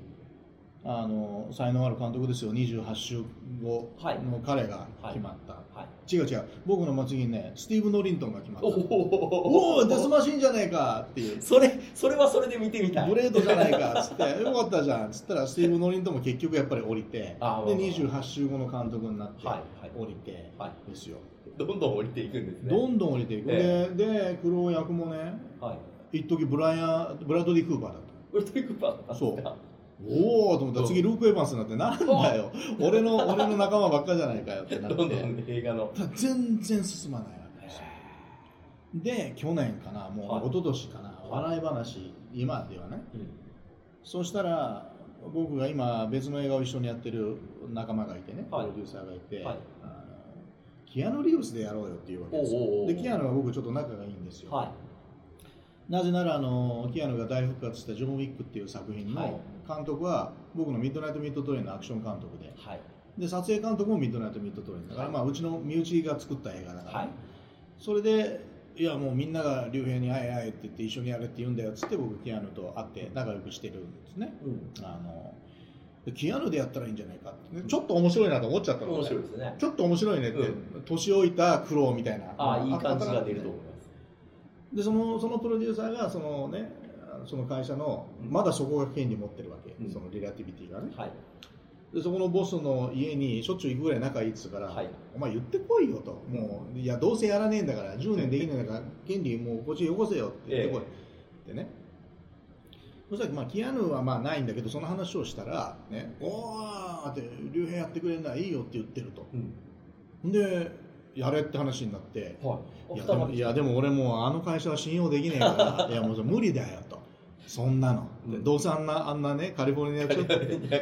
あの才能ある監督ですよ。28週後の彼が決まった、はい違う違う。僕の次にねスティーブ・ノリントンが決まった。おお。デスマシンじゃねえか。っていう。それそれはそれで見てみたい。ブレードじゃないかっつってよかったじゃん。っつったらスティーブ・ノリントンも結局やっぱり降りてあで28週後の監督になってはいはい。降りてはですよ。どんどん降りていくんですね。どんどん降りていく、えでで苦労役もねはい。一時ブライアンブラッドリー・クーパーだった。ウルトリクーパーだったんですかおおと思ったら次ルーク・エヴァンスになってなんだよ。(laughs) 俺の俺の仲間ばっかじゃないかよってなって。どんどん映画の？全然進まないわけですよで去年かなもう、はい。一昨年かな笑い話今ではね。うん。そうしたら僕が今別の映画を一緒にやってる仲間がいてね、はい。プロデューサーがいて、はい。あのキアヌ・リーブスでやろうよっていうわけです。よでキアヌは僕ちょっと仲がいいんですよ、はい。なぜならあのキアヌが大復活した「ジョン・ウィック」っていう作品はい。の監督は僕のミッドナイト・ミート・トレインのアクション監督で。はい。で撮影監督もミッドナイト・ミート・トレインだから、はい。まあ、うちの身内が作った映画だから、はい。それでいやもうみんなが龍平に「会え会え」って言って一緒にやれって言うんだよっつって僕キアヌと会って仲良くしてるんですね。うん。あのでキアヌでやったらいいんじゃないかってね、ちょっと面白いなと思っちゃったのね。面白いですね。ちょっと面白いねって、う年老いた苦労みたいな。ああいいま感じが出ると思います。でそのそのプロデューサーがそのねその会社のまだそこが権利持ってるわけ、うん。そのリラティビティがね。はい。でそこのボスの家にしょっちゅう行くぐらい仲いいっつうから、はい。お前言ってこいよと。もういやどうせやらねえんだから10年できねえんだから権利もうこっちよこせよって言ってこい、ってね。そしたらまあキアヌはまあないんだけどその話をしたらね「おーって竜兵やってくれんないいよ」って言ってると。うん。でやれって話になって。はい。いやでもいやでも俺もうあの会社は信用できねえから (laughs) いやもう無理だよとそんなの、うん。どうせあんなあんなねカリフォルニアちょっと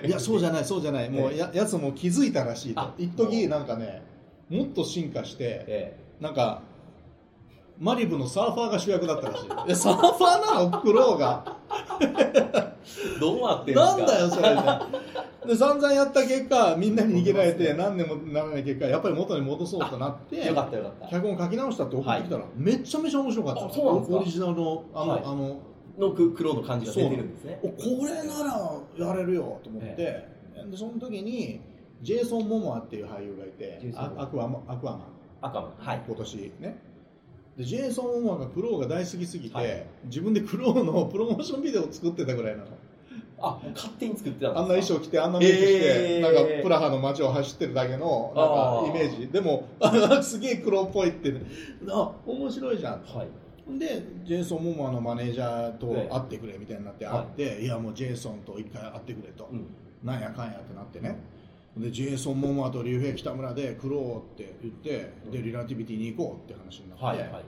いやそうじゃないそうじゃない。もうややつも気づいたらしいと。あ一時なんかねもっと進化してえなんかマリブのサーファーが主役だったらしい。え (laughs) サーファーなの？クローがえ (laughs) どうなってんなんだよそれ。で散々やった結果みんなに逃げられて何年もならない結果やっぱり元に戻そうとなってよかったよかった。脚本書き直したって送ってきたら、めっちゃめちゃ面白かったオリジナルのあの、はい。あののククローの感じが出てるんですね。おこれならやれるよと思って、でその時にジェイソン・モモアっていう俳優がいてジェイソンア。クアマアクアマン。はい。今年ね。でジェイソン・モモアがクローが大好きすぎて、はい。自分でクローのプロモーションビデオを作ってたぐらいなの。あ勝手に作ってたんですか？あんな衣装着てあんなメイクして、えーなんかプラハの街を走ってるだけのなんかイメージ。でもあ (laughs) すげえ黒っぽいってあ面白いじゃんはいでジェイソン・モモアのマネージャーとええ会ってくれみたいになってはい会って、い、やもうジェイソンと一回会ってくれと、うん。なんやかんやってなってね。でジェイソン・モモアと竜兵北村でクローって言ってでリラティビティに行こうって話になって、はいはい。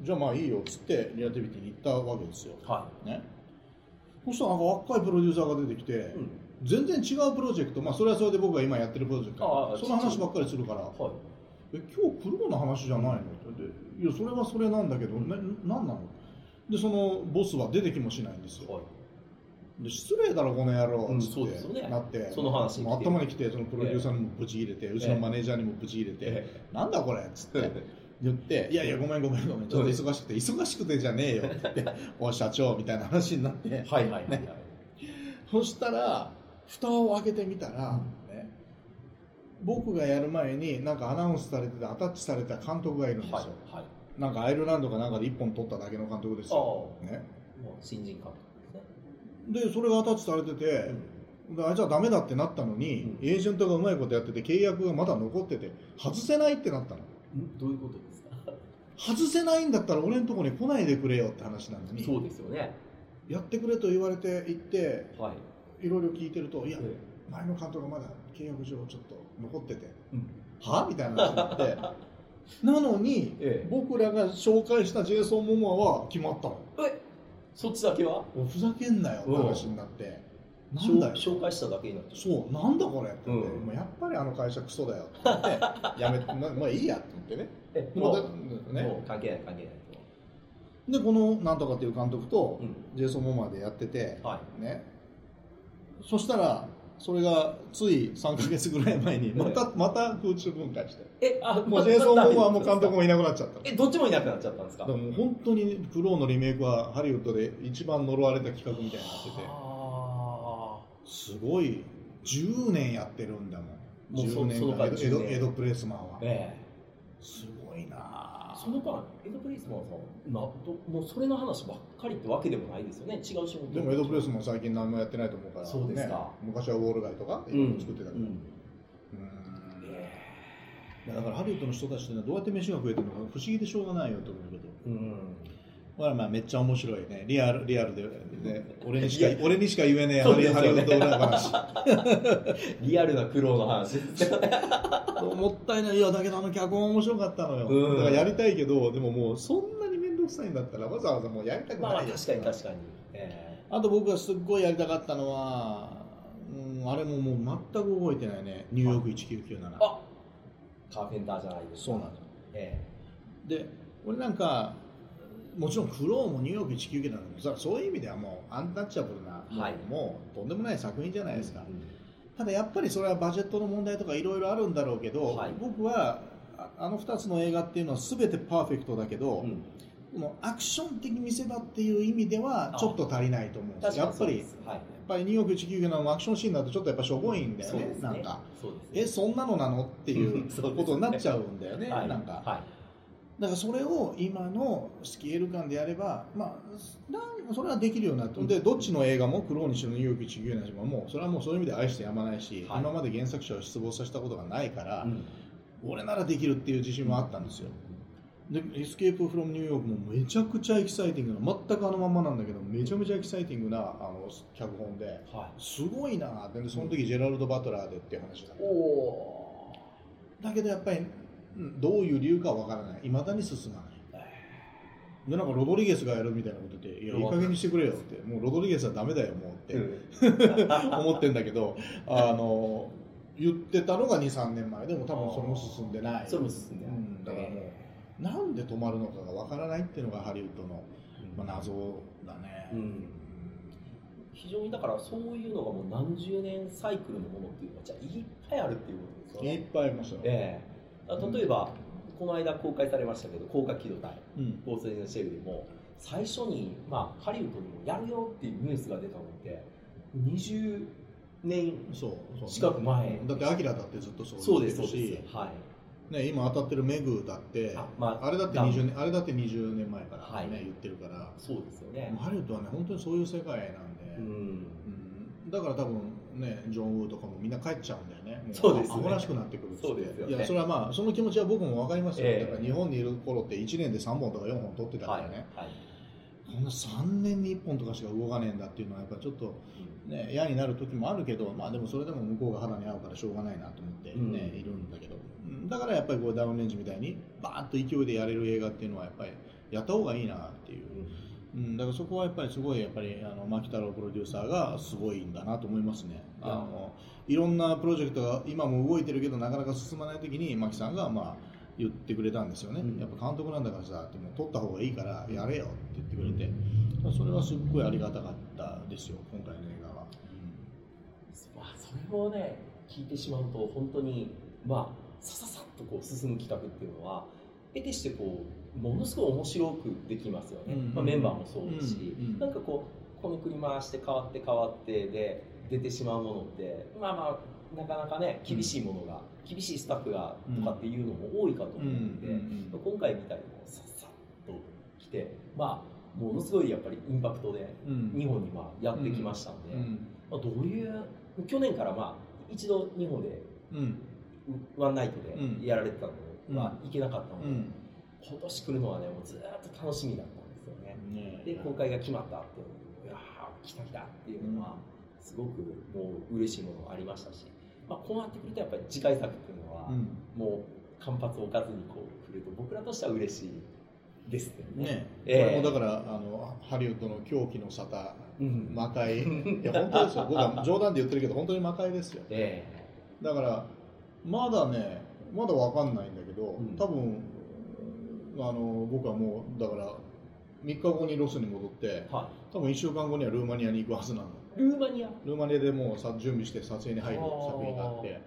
じゃあまあいいよっつってリラティビティに行ったわけですよ、はね、そしたらなんか若いプロデューサーが出てきて、い、うん。全然違うプロジェクト、まあ、それはそれで僕が今やってるプロジェクト。その話ばっかりするから。はい。え今日クローの話じゃないの？っていやそれはそれなんだけど、ななんなの？でそのボスは出てきもしないんですよ。はい。で失礼だろこの野郎うんっつって、そうですよね。なって。その話に頭に来てそのプロデューサーにもぶち入れて、うちのマネージャーにもぶち入れて、えなんだこれっつって。言って、いやいや、ごめんごめんごめん、ちょっと忙しくて、忙しくてじゃねえよって言って、おい社長みたいな話になって、はいはいはいはい、ね。そしたら、蓋を開けてみたら、うん。ね、僕がやる前に、なんかアナウンスされてて、アタッチされた監督がいるんですよ。はいはい。なんかアイルランドかなんかで1本取っただけの監督ですよ。ね、もう新人監督ですね。で、それがアタッチされてて、であいつはダメだってなったのに、うん。エージェントがうまいことやってて、契約がまだ残ってて、外せないってなったの。ん？どういうことですか？外せないんだったら俺のところに来ないでくれよって話なのに、そうですよね。やってくれと言われて行って、はい。いろいろ聞いてると、いや、え前の監督がまだ契約上ちょっと残ってて、うん。は？みたいな話になって、(laughs) なのに、え僕らが紹介したジェイソン・モモアは決まったの。えそっちだけは？おふざけんなよって話になって、なんだよ。紹介しただけになっちゃそう、なんだこれって。言って、うん。もうやっぱりあの会社クソだよって言って、(laughs) やめて、ままあいいやって言ってね。うえもうだもう,、ね。もう関係ない関係ないで、このなんとかっていう監督とうん。ジェイソン・モモアでやってて、はい。ね、そしたら、それがつい3か月ぐらい前に、また、また空中分解して、えあもうジェイソン・モモアも監督もいなくなっちゃった。えどっちもいなくなっちゃったんですか？だからもう本当にクローのリメイクはハリウッドで一番呪われた企画みたいになってて。あすごい10年やってるんだもん。もうそ10年間。間エドエド10年エドプレスマンは。ーえ。すごいその間エド・プレイスマンさん、まあ、どもうそれの話ばっかりってわけでもないですよね。違う仕事。でもエドプレスマン最近何もやってないと思うから、そうですか。ね、昔はウォール街とかいろいろ作ってたけど、うん。うん。え。だからハリウッドの人たちってのはどうやって飯が食えてるのか不思議でしょうがないよと思うけど。えうんまあめっちゃ面白いね。リアルリアルで、ね、俺にしか俺にしか言えねえハリハリウッド裏話。(laughs) リアルな苦労の話。もったいない。いやだけどあの脚本面白かったのよ、うん。だからやりたいけどでももうそんなに面倒くさいんだったらわざわざもうやりたくまあまあないよ確かに確かに、えあと僕がすっごいやりたかったのは、うん、あれももう全く覚えてないね。ニューヨーク1997えあカーペンターじゃないですか。そうなんですえ。で俺なんかもちろんクローもニューヨーク1997なのそれはそういう意味ではもうアンタッチャブルな、はい。もうとんでもない作品じゃえないですか、うんただやっぱりそれはバジェットの問題とかいろいろあるんだろうけど、はい。僕はああの2つの映画っていうのは全てパーフェクトだけど、うん。このアクション的見せ場っていう意味ではちょっと足りないと思うんですやっぱりはい。ぱりニューヨーク1997のアクションシーンだとちょっとやっぱしょぼいんだよね。そうですね。なんかそねえそんなのなの？っていうことになっちゃうんだよね。はい。なんか。はいだからそれを今のスケール感でやれば、まあ、なんそれはできるようになって、うん。でどっちの映画もクローにしろニューヨーク1997にしろもうそれはもうそういう意味で愛してやまないし、はい。今まで原作者を失望させたことがないから、うん。俺ならできるっていう自信もあったんですよ。で「エスケープ・フロム・ニューヨーク」もめちゃくちゃエキサイティングな全くあのまんまなんだけどめちゃめちゃエキサイティングなあの脚本ではい。すごいなでその時ジェラルド・バトラーでっていう話だった。おおだけどやっぱりうんどういう理由かわからない。いまだに進まない。でなんかロドリゲスがやるみたいなことでいやいい加減にしてくれよって。もうロドリゲスはダメだよもうって、(laughs) 思ってんだけどあの言ってたのが23年前。でも多分それも進んでない。それも進んでない。うん、だからもうなんで止まるのかがわからないっていうのがハリウッドの、まあ、謎だね、うん。非常にだからそういうのがもう何十年サイクルのものっていうのがじゃあいっぱいあるっていうことですよいっね。ぱいありましたよ、ええ例えば、この間公開されましたけど高架機動隊うん。ゴースト・イン・シェルでも最初に、まあ、ハリウッドにもやるよっていうニュースが出たのって20年そうそう近く前だってアキラだってずっとそそううですそうです、はい、ね、今当たってるメグだってあまああれだってダウン20年あれだって20年前から、ねはい。言ってるから。そうですよね。ハリウッドはね本当にそういう世界なんで、うん。うん。だから多分ねジョン・ウーとかもみんな帰っちゃうんだよね。もそうですね。アホらしくなってくるそうですよね。いやそれはまあその気持ちは僕も分かりますよ、ええ。だから日本にいる頃って1年で3本とか4本取ってたかはいらね、はいこんな3年に1本とかしか動かねえんだっていうのはやっぱちょっとね嫌になる時もあるけどまあでもそれでも向こうが肌に合うからしょうがないなと思ってね、うん。いるんだけど。うんだからやっぱりこうダウンレンジみたいにバーッと勢いでやれる映画っていうのはやっぱりやった方がいいなっていう。うん、だからそこはやっぱりすごいやっぱりあの牧太郎プロデューサーがすごいんだなと思いますね。あのいろんなプロジェクトが今も動いてるけどなかなか進まない時に牧さんがまあ言ってくれたんですよね。うんやっぱ監督なんだからさ、でも撮った方がいいからやれよって言ってくれて、それはすっごいありがたかったですよ今回の映画は。まあ、それをね聞いてしまうと本当にまあさささっとこう進む企画っていうのは得てしてこうものすごい面白くできますよね、うんまあ、メンバーもそうですし、うんうん。なんかこうこの国回して変わって変わってで出てしまうものってまあまあなかなかね厳しいものが、厳しいスタッフがとかっていうのも多いかと思うので、うん今回みたいにさっさっと来てまあものすごいやっぱりインパクトでうん。日本にまあやってきましたんで、うんまあ、どういう去年からまあ一度日本でうん。ワンナイトうん。でやられてたのは行けなかったので、うん今年来るのはねもうずっと楽しみだったんですよね。ねで公開が決まったっていうのいやー来た来たっていうのはすごくもう嬉しいものがありましたし、まあ、こうなってくるとやっぱり次回作っていうのは、うん。もう間髪を置かずにこう来ると僕らとしては嬉しいですよね。ね、え。えこれもだからあのハリウッドの狂気の沙汰。うん。魔界。いや本当ですよ。僕は冗談で言ってるけど本当に魔界ですよ。え。だからまだねまだわかんないんだけど、うん。多分あの僕はもうだから3日後にロスに戻ってえは多分1週間後にはルーマニアに行くはずなの。い、ルーマニア？ルーマニアでもうさ準備して撮影に入る作品があって。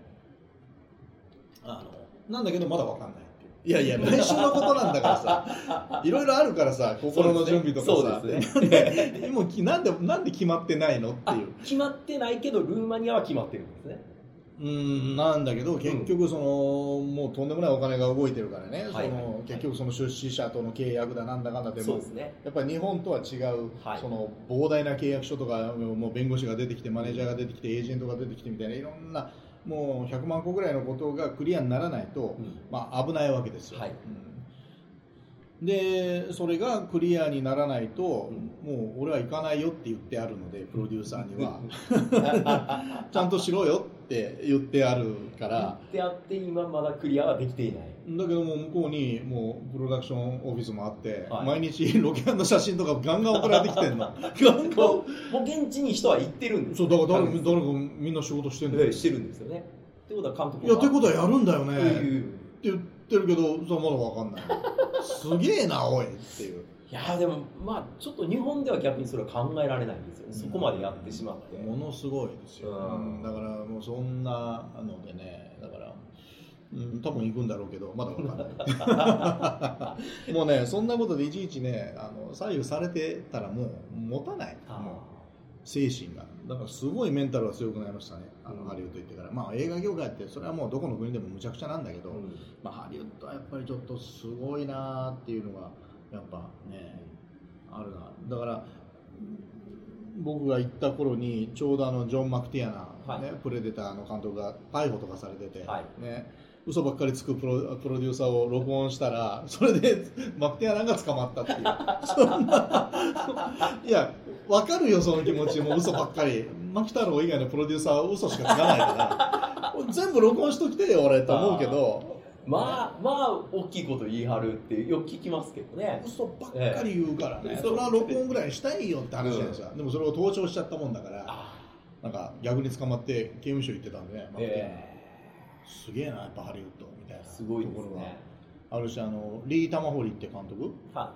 あのなんだけどまだわかんないっていやいや来週のことなんだからさ。(laughs) いろいろあるからさ心の準備とかさ。そうですね。で (laughs) もうきなんでなんで決まってないのってあいう。決まってないけどルーマニアは決まってるんですねうんなんだけど結局その、もうとんでもないお金が動いてるからね、はい。その結局その出資者との契約だなんだかんだでもやっぱり日本とは違う、はい。その膨大な契約書とかもう弁護士が出てきてマネージャーが出てきてエージェントが出てきてみたいないろんなもう100万個ぐらいのことがクリアにならないと、うん。まあ、危ないわけですよ、でそれがクリアにならないと、もう俺は行かないよって言ってあるのでプロデューサーには。(laughs) ちゃんとしろよって言ってあるから。であって今まだクリアはできていない。だけども向こうにもうプロダクションオフィスもあって、はい。毎日 (laughs) ロケハンの写真とかガンガン送られてきてんの。(laughs) ガンガン。もう現地に人は行ってるんですそうだから誰確実誰かみんな仕事してんのええしてるんですよね。ってことは監督いやってことはやるんだよね、とって言ってるけどそれまだわかんない。すげえなおい。っていういやでもまあちょっと日本では逆にそれは考えられないんですよね。そこまでやってしまって。ものすごいですよ、うん。うん。だからもうそんなのでねだからうん、多分行くんだろうけどまだわかんない。(laughs) もうねそんなことでいちいちねあの左右されてたらもう持たない。精神が。だからすごいメンタルが強くなりましたね。あうん。のハリウッド行ってから、まあ映画業界ってそれはもうどこの国でもむちゃくちゃなんだけど、ーうん。まあ、ハリウッドはやっぱりちょっとすごいなっていうのがやっぱねあるな。だから僕が行った頃にちょうどあのジョン・マクティアナ、ねはい。プレデターの監督が逮捕とかされてて、はい。ね、嘘ばっかりつくプロプロデューサーを録音したら (laughs) それでマクティアナが捕まったっていう。(laughs) そんな。いや分かるよその気持ちもう嘘ばっかり。牧太郎以外のプロデューサーは嘘しかつかないから。全部録音しときてよ俺と思うけどまあまあ大きいこと言い張るってよく聞きますけどね。嘘ばっかり言うからね、ええ。それは録音ぐらいしたいよって話じゃないですか、でもそれを盗聴しちゃったもんだからあなんか逆に捕まって刑務所行ってたんでね、え。すげえなやっぱハリウッドみたいな。えすごいところが。ですねあるしあのリー・タマホリって監督？は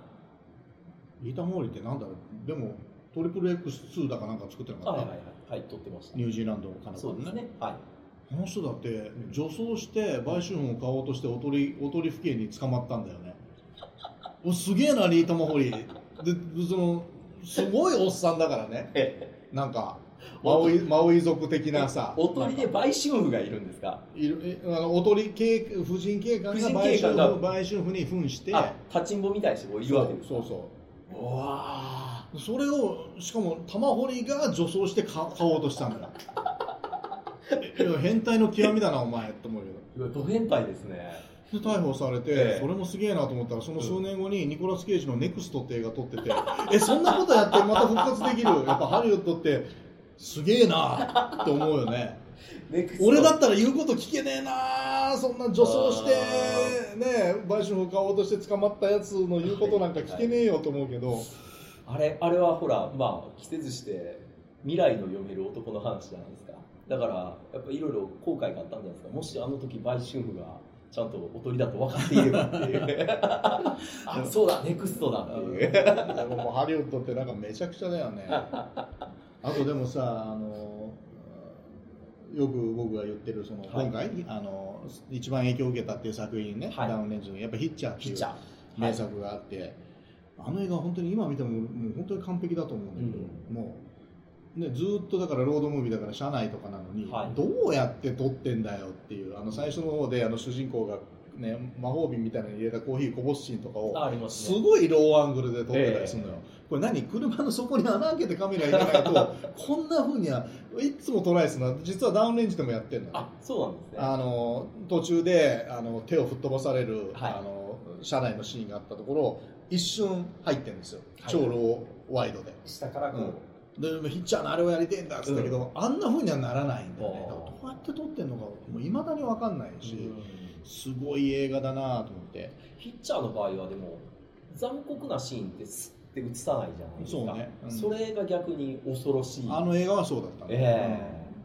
リー・タマホリってなんだろう？でもトリプル X2 だかなんか作ってるのかな、いはいはい。はい撮ってました。ニュージーランドかなそうですね。はいあの人だって女装して売春婦を買おうとしておとりおとり府警に捕まったんだよね。おすげえなリー・タマホリ。でそのすごいおっさんだからね。えなんかマオイマオイ族的なさ。おとりで売春婦がいるんですか？いるえあのおとり警婦人警官が売春婦売春婦に扮してあ立ちんぼみたいな人がいるわけですか？そうそうわそれをしかも玉堀が女装して買買おうとしたんだよいや変態の極みだなお前と思うけど。ド変態ですね。で逮捕されて、ええ。それもすげえなと思ったらその数年後にニコラス・ケイジの「ネクストって映画撮ってて (laughs) えそんなことやってまた復活できる？(laughs) やっぱハリウッドってすげえなって思うよね。俺だったら言うこと聞けねえなそんな女装してね売春を買おうとして捕まったやつの言うことなんか聞けねえよと思うけど、あれあれはほらまあ着せずして未来の読める男の話じゃないですかだからやっぱいろいろ後悔があったんじゃないですか。もしあの時売春婦がちゃんとおとりだと分かっていればっていう。(laughs) あそうだ。ネクストだっていう。でももうハリウッドってなんかめちゃくちゃだよね。(laughs) あとでもさあのよく僕が言ってるその、はい。今回あの一番影響を受けたっていう作品ね、はい。ダウンレンズのやっぱヒッチャーっていう名作があって、あの映画は本当に今見てももう本当に完璧だと思うんだけど、もう、ね、ずーっとだからロードムービーだから車内とかなのに、はい。どうやって撮ってんだよっていうあの最初の方であの主人公が、ね、魔法瓶みたいなのに入れたコーヒーこぼすシーンとかをすごいローアングルで撮ってたりするのよ、これ何？車の底に穴開けてカメラ入れないと (laughs) こんなふうにはいつもトライするの。実はダウンレンジでもやってるのよ。あそうなんですね。あの途中であの手を吹っ飛ばされる、はい。あの車内のシーンがあったところ一瞬入ってるんですよ、はい。超ローワイドで。下からこう、でヒッチャーのあれをやりてえんだっつったけど、あんなふうにはならないんだよね。どうやって撮ってんのかもいまだに分かんないし、うん。すごい映画だなと思って。ヒッチャーの場合はでも残酷なシーンってスッて映さないじゃないですか。そうね。うん。それが逆に恐ろしい。あの映画はそうだったね、え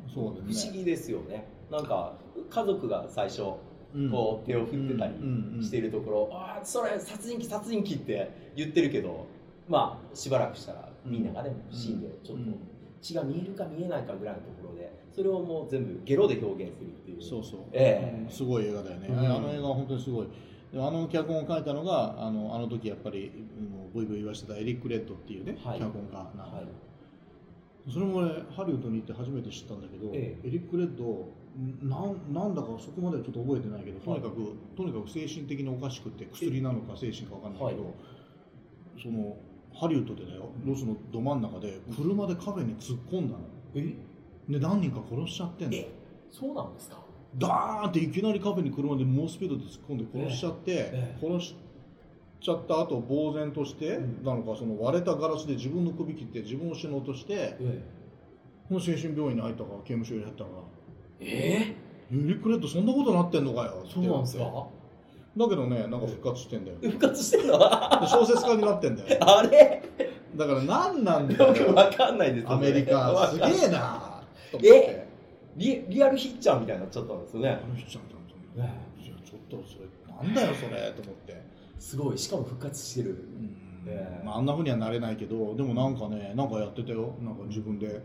うん。そうね。不思議ですよね。なんか家族が最初うん。こう手を振ってたりうん。うん。しているところ、ああそれ殺人鬼殺人鬼って言ってるけどまあしばらくしたらみんながね死んでちょっと。うん。血が見えるか見えないかぐらいのところでそれをもう全部ゲロで表現するっていう。そうそう、ええ。うん。すごい映画だよね、うん。あの映画は本当にすごい。であの脚本を書いたのがあのあの時やっぱりもうブイブイ言わしてたエリック・レッドっていうね、はい。脚本家なんだはい。それも俺ハリウッドに行って初めて知ったんだけど、えエリック・レッドなんなんだかそこまではちょっと覚えてないけどとにかく、とにかく精神的におかしくて薬なのか精神か分かんないけど、はい。そのハリウッドでだよ。ロスのど真ん中で車でカフェに突っ込んだの。え？で何人か殺しちゃってんの。え？そうなんですか？ダーンっていきなりカフェに車で猛スピードで突っ込んで殺しちゃって、ええ。殺しちゃった後呆然として、うん。なのかその割れたガラスで自分の首切って自分を死のうとしてえもう精神病院に入ったか刑務所に入ったかえエリック・レッドそんなことなってんのかよそうなんですか？だけどねなんか復活してんだよ。で復活してるの？は小説家になってんだよ。(laughs) あれ？だから何なんだよ。くよわかんないですよアメリカすげええなと思ってリリアルヒッチャーみたいになっちゃったんですよね。あの人ちゃんといねやちょっとそれなんだよそれと思って。すごい。しかも復活してる。うん。ええ。まあ、あんなふうにはなれないけどでもなんかねなんかやってたよ。なんか自分で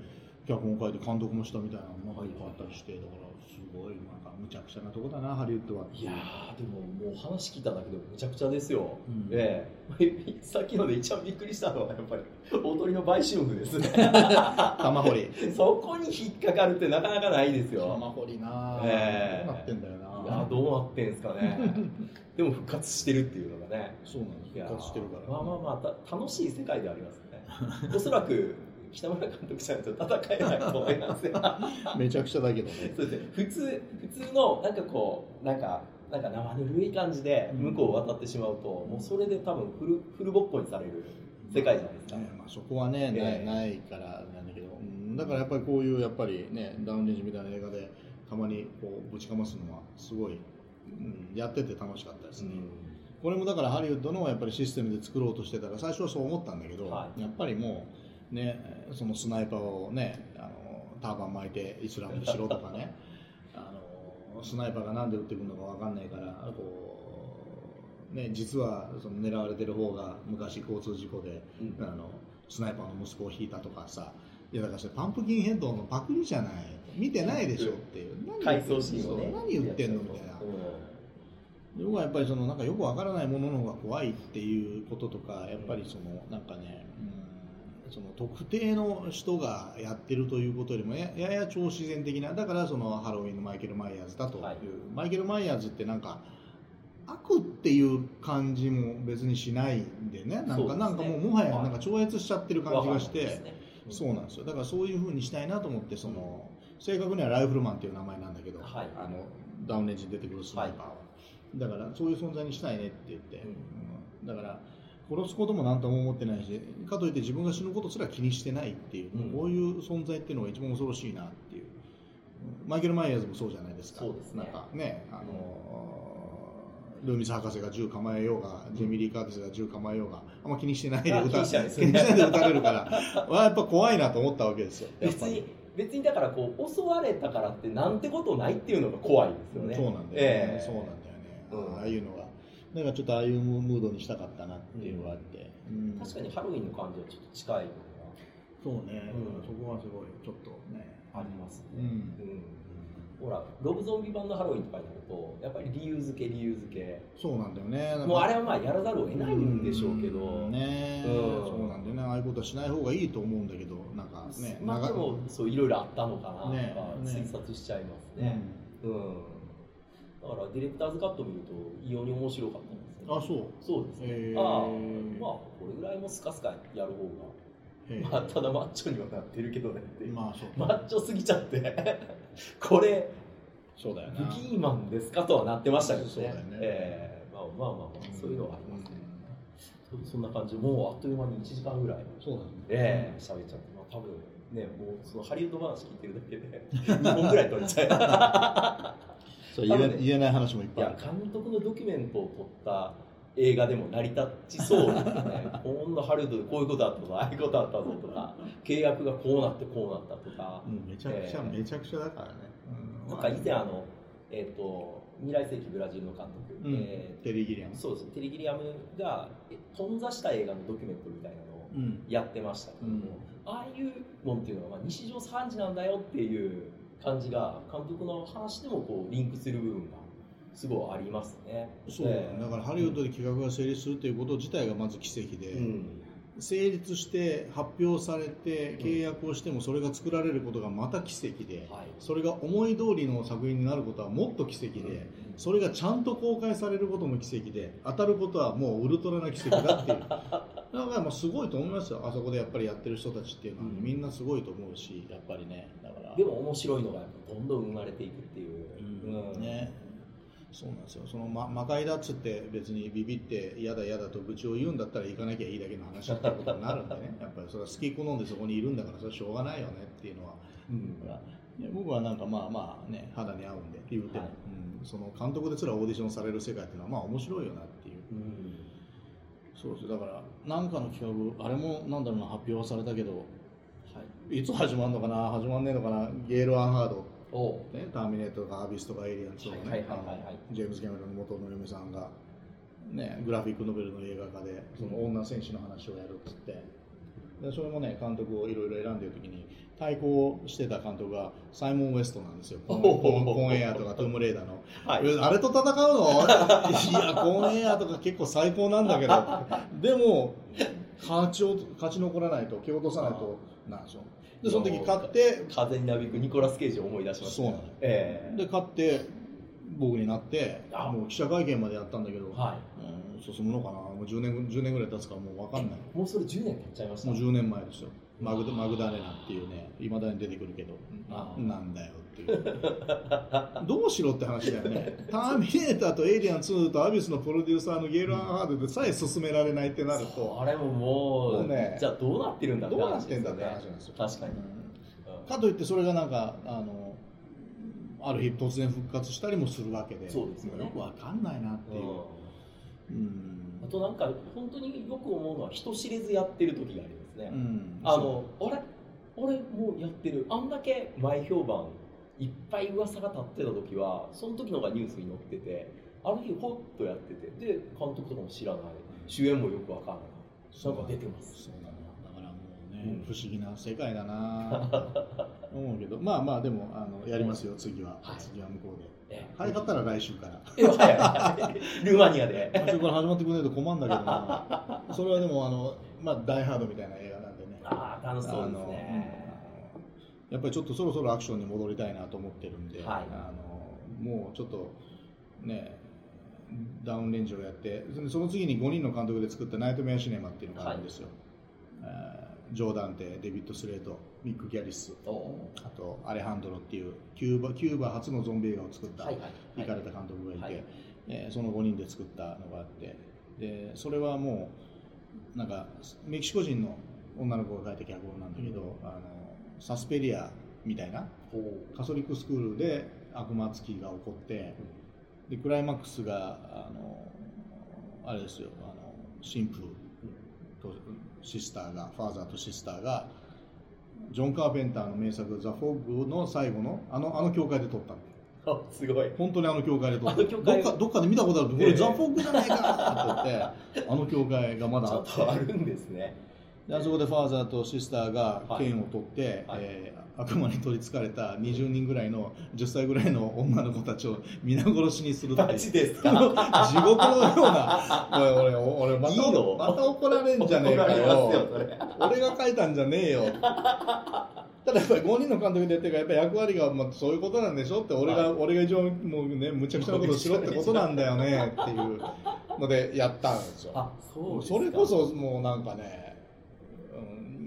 脚本書いて監督もしたみたいなのなんかいっぱいあったりしてだからすごいなんかむちゃくちゃなとこだなハリウッドは。いやーでももう話聞いただけでもむちゃくちゃですよ、うん。ええ。(laughs) さっきので一番びっくりしたのはやっぱり大鳥の売春婦ですね。(laughs) 玉掘り。(laughs) そこに引っかかるってなかなかないですよ。玉掘りな、ええ。どうなってんだよな。いやどうなってんすかね。でも復活してるっていうのがね。そうなんです。復活してるから。まあまあまあた楽しい世界ではありますね。おそらく北村監督じゃないと戦えないと思いますよ。(laughs) めちゃくちゃだけどね。そうですね。普通普通のなんかこうなんかなんか生ぬるい感じで向こうを渡ってしまうと、もうそれで多分フルフルボッコにされる世界じゃないですか、ねまあ、そこはね、ええ。ないないからなんだけど、うんだからやっぱりこういうやっぱりねダウンレンジみたいな映画でたまにこうぶちかますのはすごい、うん、やってて楽しかったですね、これもだからハリウッドのやっぱりシステムで作ろうとしてたら最初はそう思ったんだけど、はやっぱりもうねそのスナイパーをねあのターバン巻いてイスラムにしろとかね。(laughs) あのスナイパーがなんで撃ってくるのかわかんないからこう、ね、実はその狙われてる方が昔交通事故でうん。あのスナイパーの息子を引いたとかさいやだからそれパンプキンヘッドのパクリじゃない。見てないでしょっていう。何回想シーンをね。何言ってんの？みたいな。僕はやっぱりそのなんかよくわからないものの方が怖いっていうこととかやっぱりそのなんかね、うん、その特定の人がやってるということよりもややや超自然的なだからそのハロウィンのマイケル・マイヤーズだという、はい。マイケル・マイヤーズってなんか悪悪っていう感じも別にしないんでねなんかね。なんかもうもはやなんか超越しちゃってる感じがして、わかんないですね。そうなんですよ。だからそういうふうにしたいなと思ってその正確にはライフルマンっていう名前なんだけど、はい。あのダウンレンジに出てくるスナイパーは、だからそういう存在にしたいねって言って、うん。うん。だから殺すことも何とも思ってないしかといって自分が死ぬことすら気にしてないっていう、うん。こういう存在っていうのが一番恐ろしいなっていう。うんマイケル・マイヤーズもそうじゃないですか。そうですね。なんかねあのルーミス博士が銃構えようが、ジェミリー・カーティスが銃構えようがあんま気にしてないであ撃たれるから (laughs) はやっぱ怖いなと思ったわけですよ。別に別にだからこう襲われたからってなんてことないっていうのが怖いですよね。そうなんだよね、ええ。そうなんだよね、うん。ああいうのがだからちょっとああいうムードにしたかったなっていうのがあって、うん。確かにハロウィンの感じはちょっと近いのがそうね、うん。そこはすごいちょっとね。ありますね、うん。うん。ほらロブゾンビ版のハロウィンとかになるとやっぱり理由付け理由付け。そうなんだよね。もうあれはまあやらざるを得ないんでしょうけど、ん。ね、うん。そうなんだよね。ああいうことはしない方がいいと思うんだけど。なんかね長まあでもそういろいろあったのかなとかねね推察しちゃいますね。うん、だからディレクターズカット見ると異様に面白かったんですよ、うんあそう。そうですね、ああまあこれぐらいもスカスカやる方が、まあ、ただマッチョにはなってるけどねってまあそう。マッチョすぎちゃって。(laughs) これそうだよブキーマンですかとはなってましたけどね。そうだよね。ええ。まあまあまあまあそういうのはありますね、そそんな感じでもうあっという間に1時間ぐらい。そうだね。ええ喋っちゃって、まあ、多分ねもうそのハリウッド話聞いてるだけで2本ぐらい取れちゃそう言え言えない話もいっういぱいある。や監督のドキュメントを撮った映画でも成り立ちそうですよね。こんなハリウッドでこういうことあったぞああいうことあったぞとか (laughs) 契約がこうなってこうなったとか、うんめちゃくちゃ、ええ。めちゃくちゃだからね、うん。なんか以前あの、えっと未来世紀ブラジルの監督、うん。えテリー・ギリアム。ーそうです。テリギリアムがえ頓挫した映画のドキュメントみたいなのをうん。やってましたけども、ああいうのっていうのは、まあ、日常3時なんだよっていう感じが監督の話でもこうリンクする部分がすごいありますね。そうだ,、ええ。だからハリウッドで企画が成立するということ自体がまず奇跡で、うん。成立して発表されて契約をしてもそれが作られることがまた奇跡で、はい。それが思い通りの作品になることはもっと奇跡で、それがちゃんと公開されることも奇跡で当たることはもうウルトラな奇跡だっていう (laughs) だからまあすごいと思いますよ。あそこでやっぱりやってる人たちっていうのは、うん。みんなすごいと思うし。やっぱりねだから。でも面白いのがどんどん生まれていくっていう。うん。ね。そうなんですよ。その、ま、魔界だっつって別にビビって嫌だ嫌だと愚痴を言うんだったら行かなきゃいいだけの話ってことになるんでね。(laughs) やっぱりそれは好き好んでそこにいるんだからそれはしょうがないよねっていうのは。うん。ね僕はなんかまあまあね肌に合うんで言うても、はい。うん、その監督ですらオーディションされる世界っていうのはまあ面白いよなっていう。うんそうです。だからなんかの企画あれもなんだろうな発表されたけどはい、いつ始まるのかな始まんねえのかなゲイル・アン・ハード。おね、ターミネーターとかアビスとかエイリアンズとかね、ジェームズ・キャメロンの元の嫁さんが、ね、グラフィックノベルの映画化でその女戦士の話をやるっつって。でそれもね監督をいろいろ選んでる時に対抗してた監督がサイモン・ウエストなんですよ。コンコンエアとかトゥームレーダーの、はい。えあれと戦うの？(laughs) いやコンエアとか結構最高なんだけど。(laughs) でも勝ちを勝ち残らないと蹴落とさないとなんですよでその時勝って風になびくニコラス・ケイジを思い出しましたそうなのええ。で勝って僕になってあ。もう記者会見までやったんだけど、はうん進むのかな。もう10年10年ぐらい経つからもう分かんない。い、もうそれ10年経っちゃいました。もう10年前ですよマグダマグダレナっていうねいまだに出てくるけどあななんだよっていう。どうしろって話だよね。(laughs) ターミネーターとエイリアン2とアビスのプロデューサーのゲール・アンハードでさえ進められないってなると。あれももうねじゃあどうなってるんだってどうなってんだって話なんですよ。確かに、うん。かといってそれがなんかあのある日突然復活したりもするわけでそうですよね。よくわかんないなっていう、うん。あとなんか本当によく思うのは人知れずやってる時がありますね、うん。あのあれ？俺もうやってる。あんだけ前評判いっぱい噂が立ってた時はその時のがニュースに載っててある日ほっとやっててで監督とかも知らない。主演もよくわかんない。なんか出てます。そうなのだからもうね、うん。不思議な世界だなと (laughs) 思うけど。まあまあでもあのやりますよ次は、はい。次は向こうで。え早かったら来週から。ルーマニアで。(laughs) 来週から始まってくれないと困るんだけどな。それはでもあのまあダイハードみたいな映画なんでね。ああ楽しそうですね。やっぱりちょっとそろそろアクションに戻りたいなと思ってるんで、はい。あのもうちょっとねダウンレンジをやってその次に5人の監督で作ったナイトメアシネマっていうのがあるんですよ、えージョーダンテデビッド・スレートミック・ギャリス。おあとアレハンドロっていうキューバキューバ初のゾンビ映画を作ったはいはい行かれた監督がいて、はい。えーその5人で作ったのがあって。でそれはもうなんかメキシコ人の女の子が書いた脚本なんだけど、あのサスペリアみたいなほカトリックスクールで悪魔つきが起こってでクライマックスがあのあれですよあの神父とシスターがファーザーとシスターがジョン・カーペンターの名作「ザ・フォーグ」の最後のあのあの教会で撮ったのあすごい。本当にあの教会でどっかどっかで見たことあるこれ、え。えザ・フォーグじゃないかなって言ってあの教会がまだ。あってとあるんですね。であそこでファーザーとシスターがはい剣を取って、はい。えー悪魔に取りつかれた20人ぐらいの10歳ぐらいの女の子たちを皆殺しにするっていう。マジですか？地獄のような。(laughs) おい俺俺またいいのまた怒られんじゃねえかよ。俺が書いたんじゃねえよ。ただやっぱり5人の監督でやってるからやっぱり役割がまあそういうことなんでしょって俺が、はい。俺が一応もうねむちゃくちゃなことしろってことなんだよねっていうのでやったんですよ。あそれこそもうなんかね、うん、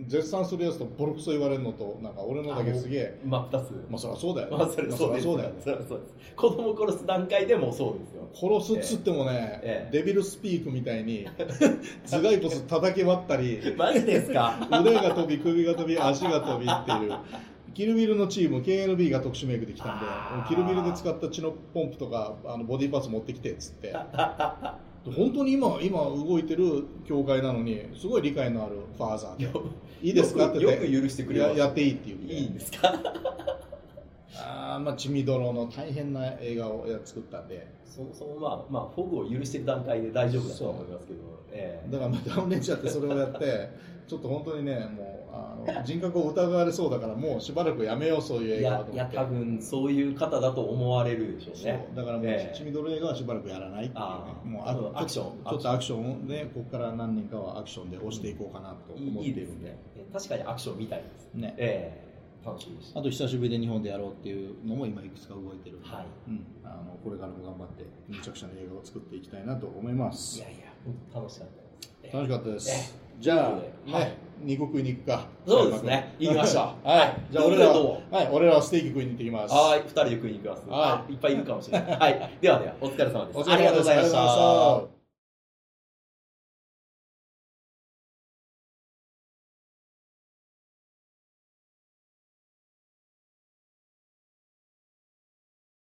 絶賛するやつとボロクソ言われるのとなんか俺のだけすげえ。真っ二つ。まあそりゃそうだよ。ね、まあそりゃそうだよね。それはそうです。子供殺す段階でもそうですよ。殺すっつってもね、ええ。デビルスピークみたいに (laughs) 頭蓋骨叩き割ったり (laughs) マジですか？腕が飛び首が飛び足が飛びっていう。キルビルのチーム KNB が特殊メイクできたんでキルビルで使った血のポンプとかあのボディーパーツ持ってきてっつって (laughs) 本当に今今動いてる教会なのにすごい理解のあるファーザーで。いいですか？ってよ言って。く許してくれます。ややっていいって言っていいんですか？あーまあ血みどろの大変な映画をや作ったんで。そそのまあまあフォグを許してる段階で大丈夫だと思いますけど、ええ。だからまあダウンレンジャーってそれをやってちょっと本当にねもうあの人格を疑われそうだからもうしばらくやめようそういう映画だと思って。いや多分そういう方だと思われるでしょうね。だからもう、ええ。血みどろ映画はしばらくやらないっていうね。もうあのアクション。ちょっとアクション。でここから何年かはアクションで押していこうかなとい思っているんで。いいいですね。え確かにアクションみたいです。ね。ええ。楽しみでしたあと久しぶりで日本でやろうっていうのも今いくつか動いてるんで、はい。うん、あのこれからも頑張ってむちゃくちゃな映画を作っていきたいなと思います。いやいや楽しかったです。ええ。楽しかったです。えじゃあ、はい。ね肉食いに行くか。そうですね。行きましょう。(laughs) はい。じゃあ俺らどうもはい。俺らはステーキ食いに行ってきます。はい。二人で食いに行きます。はあい。っぱいいるかもしれない。はい。ではではお疲れ様です。ありがとうございました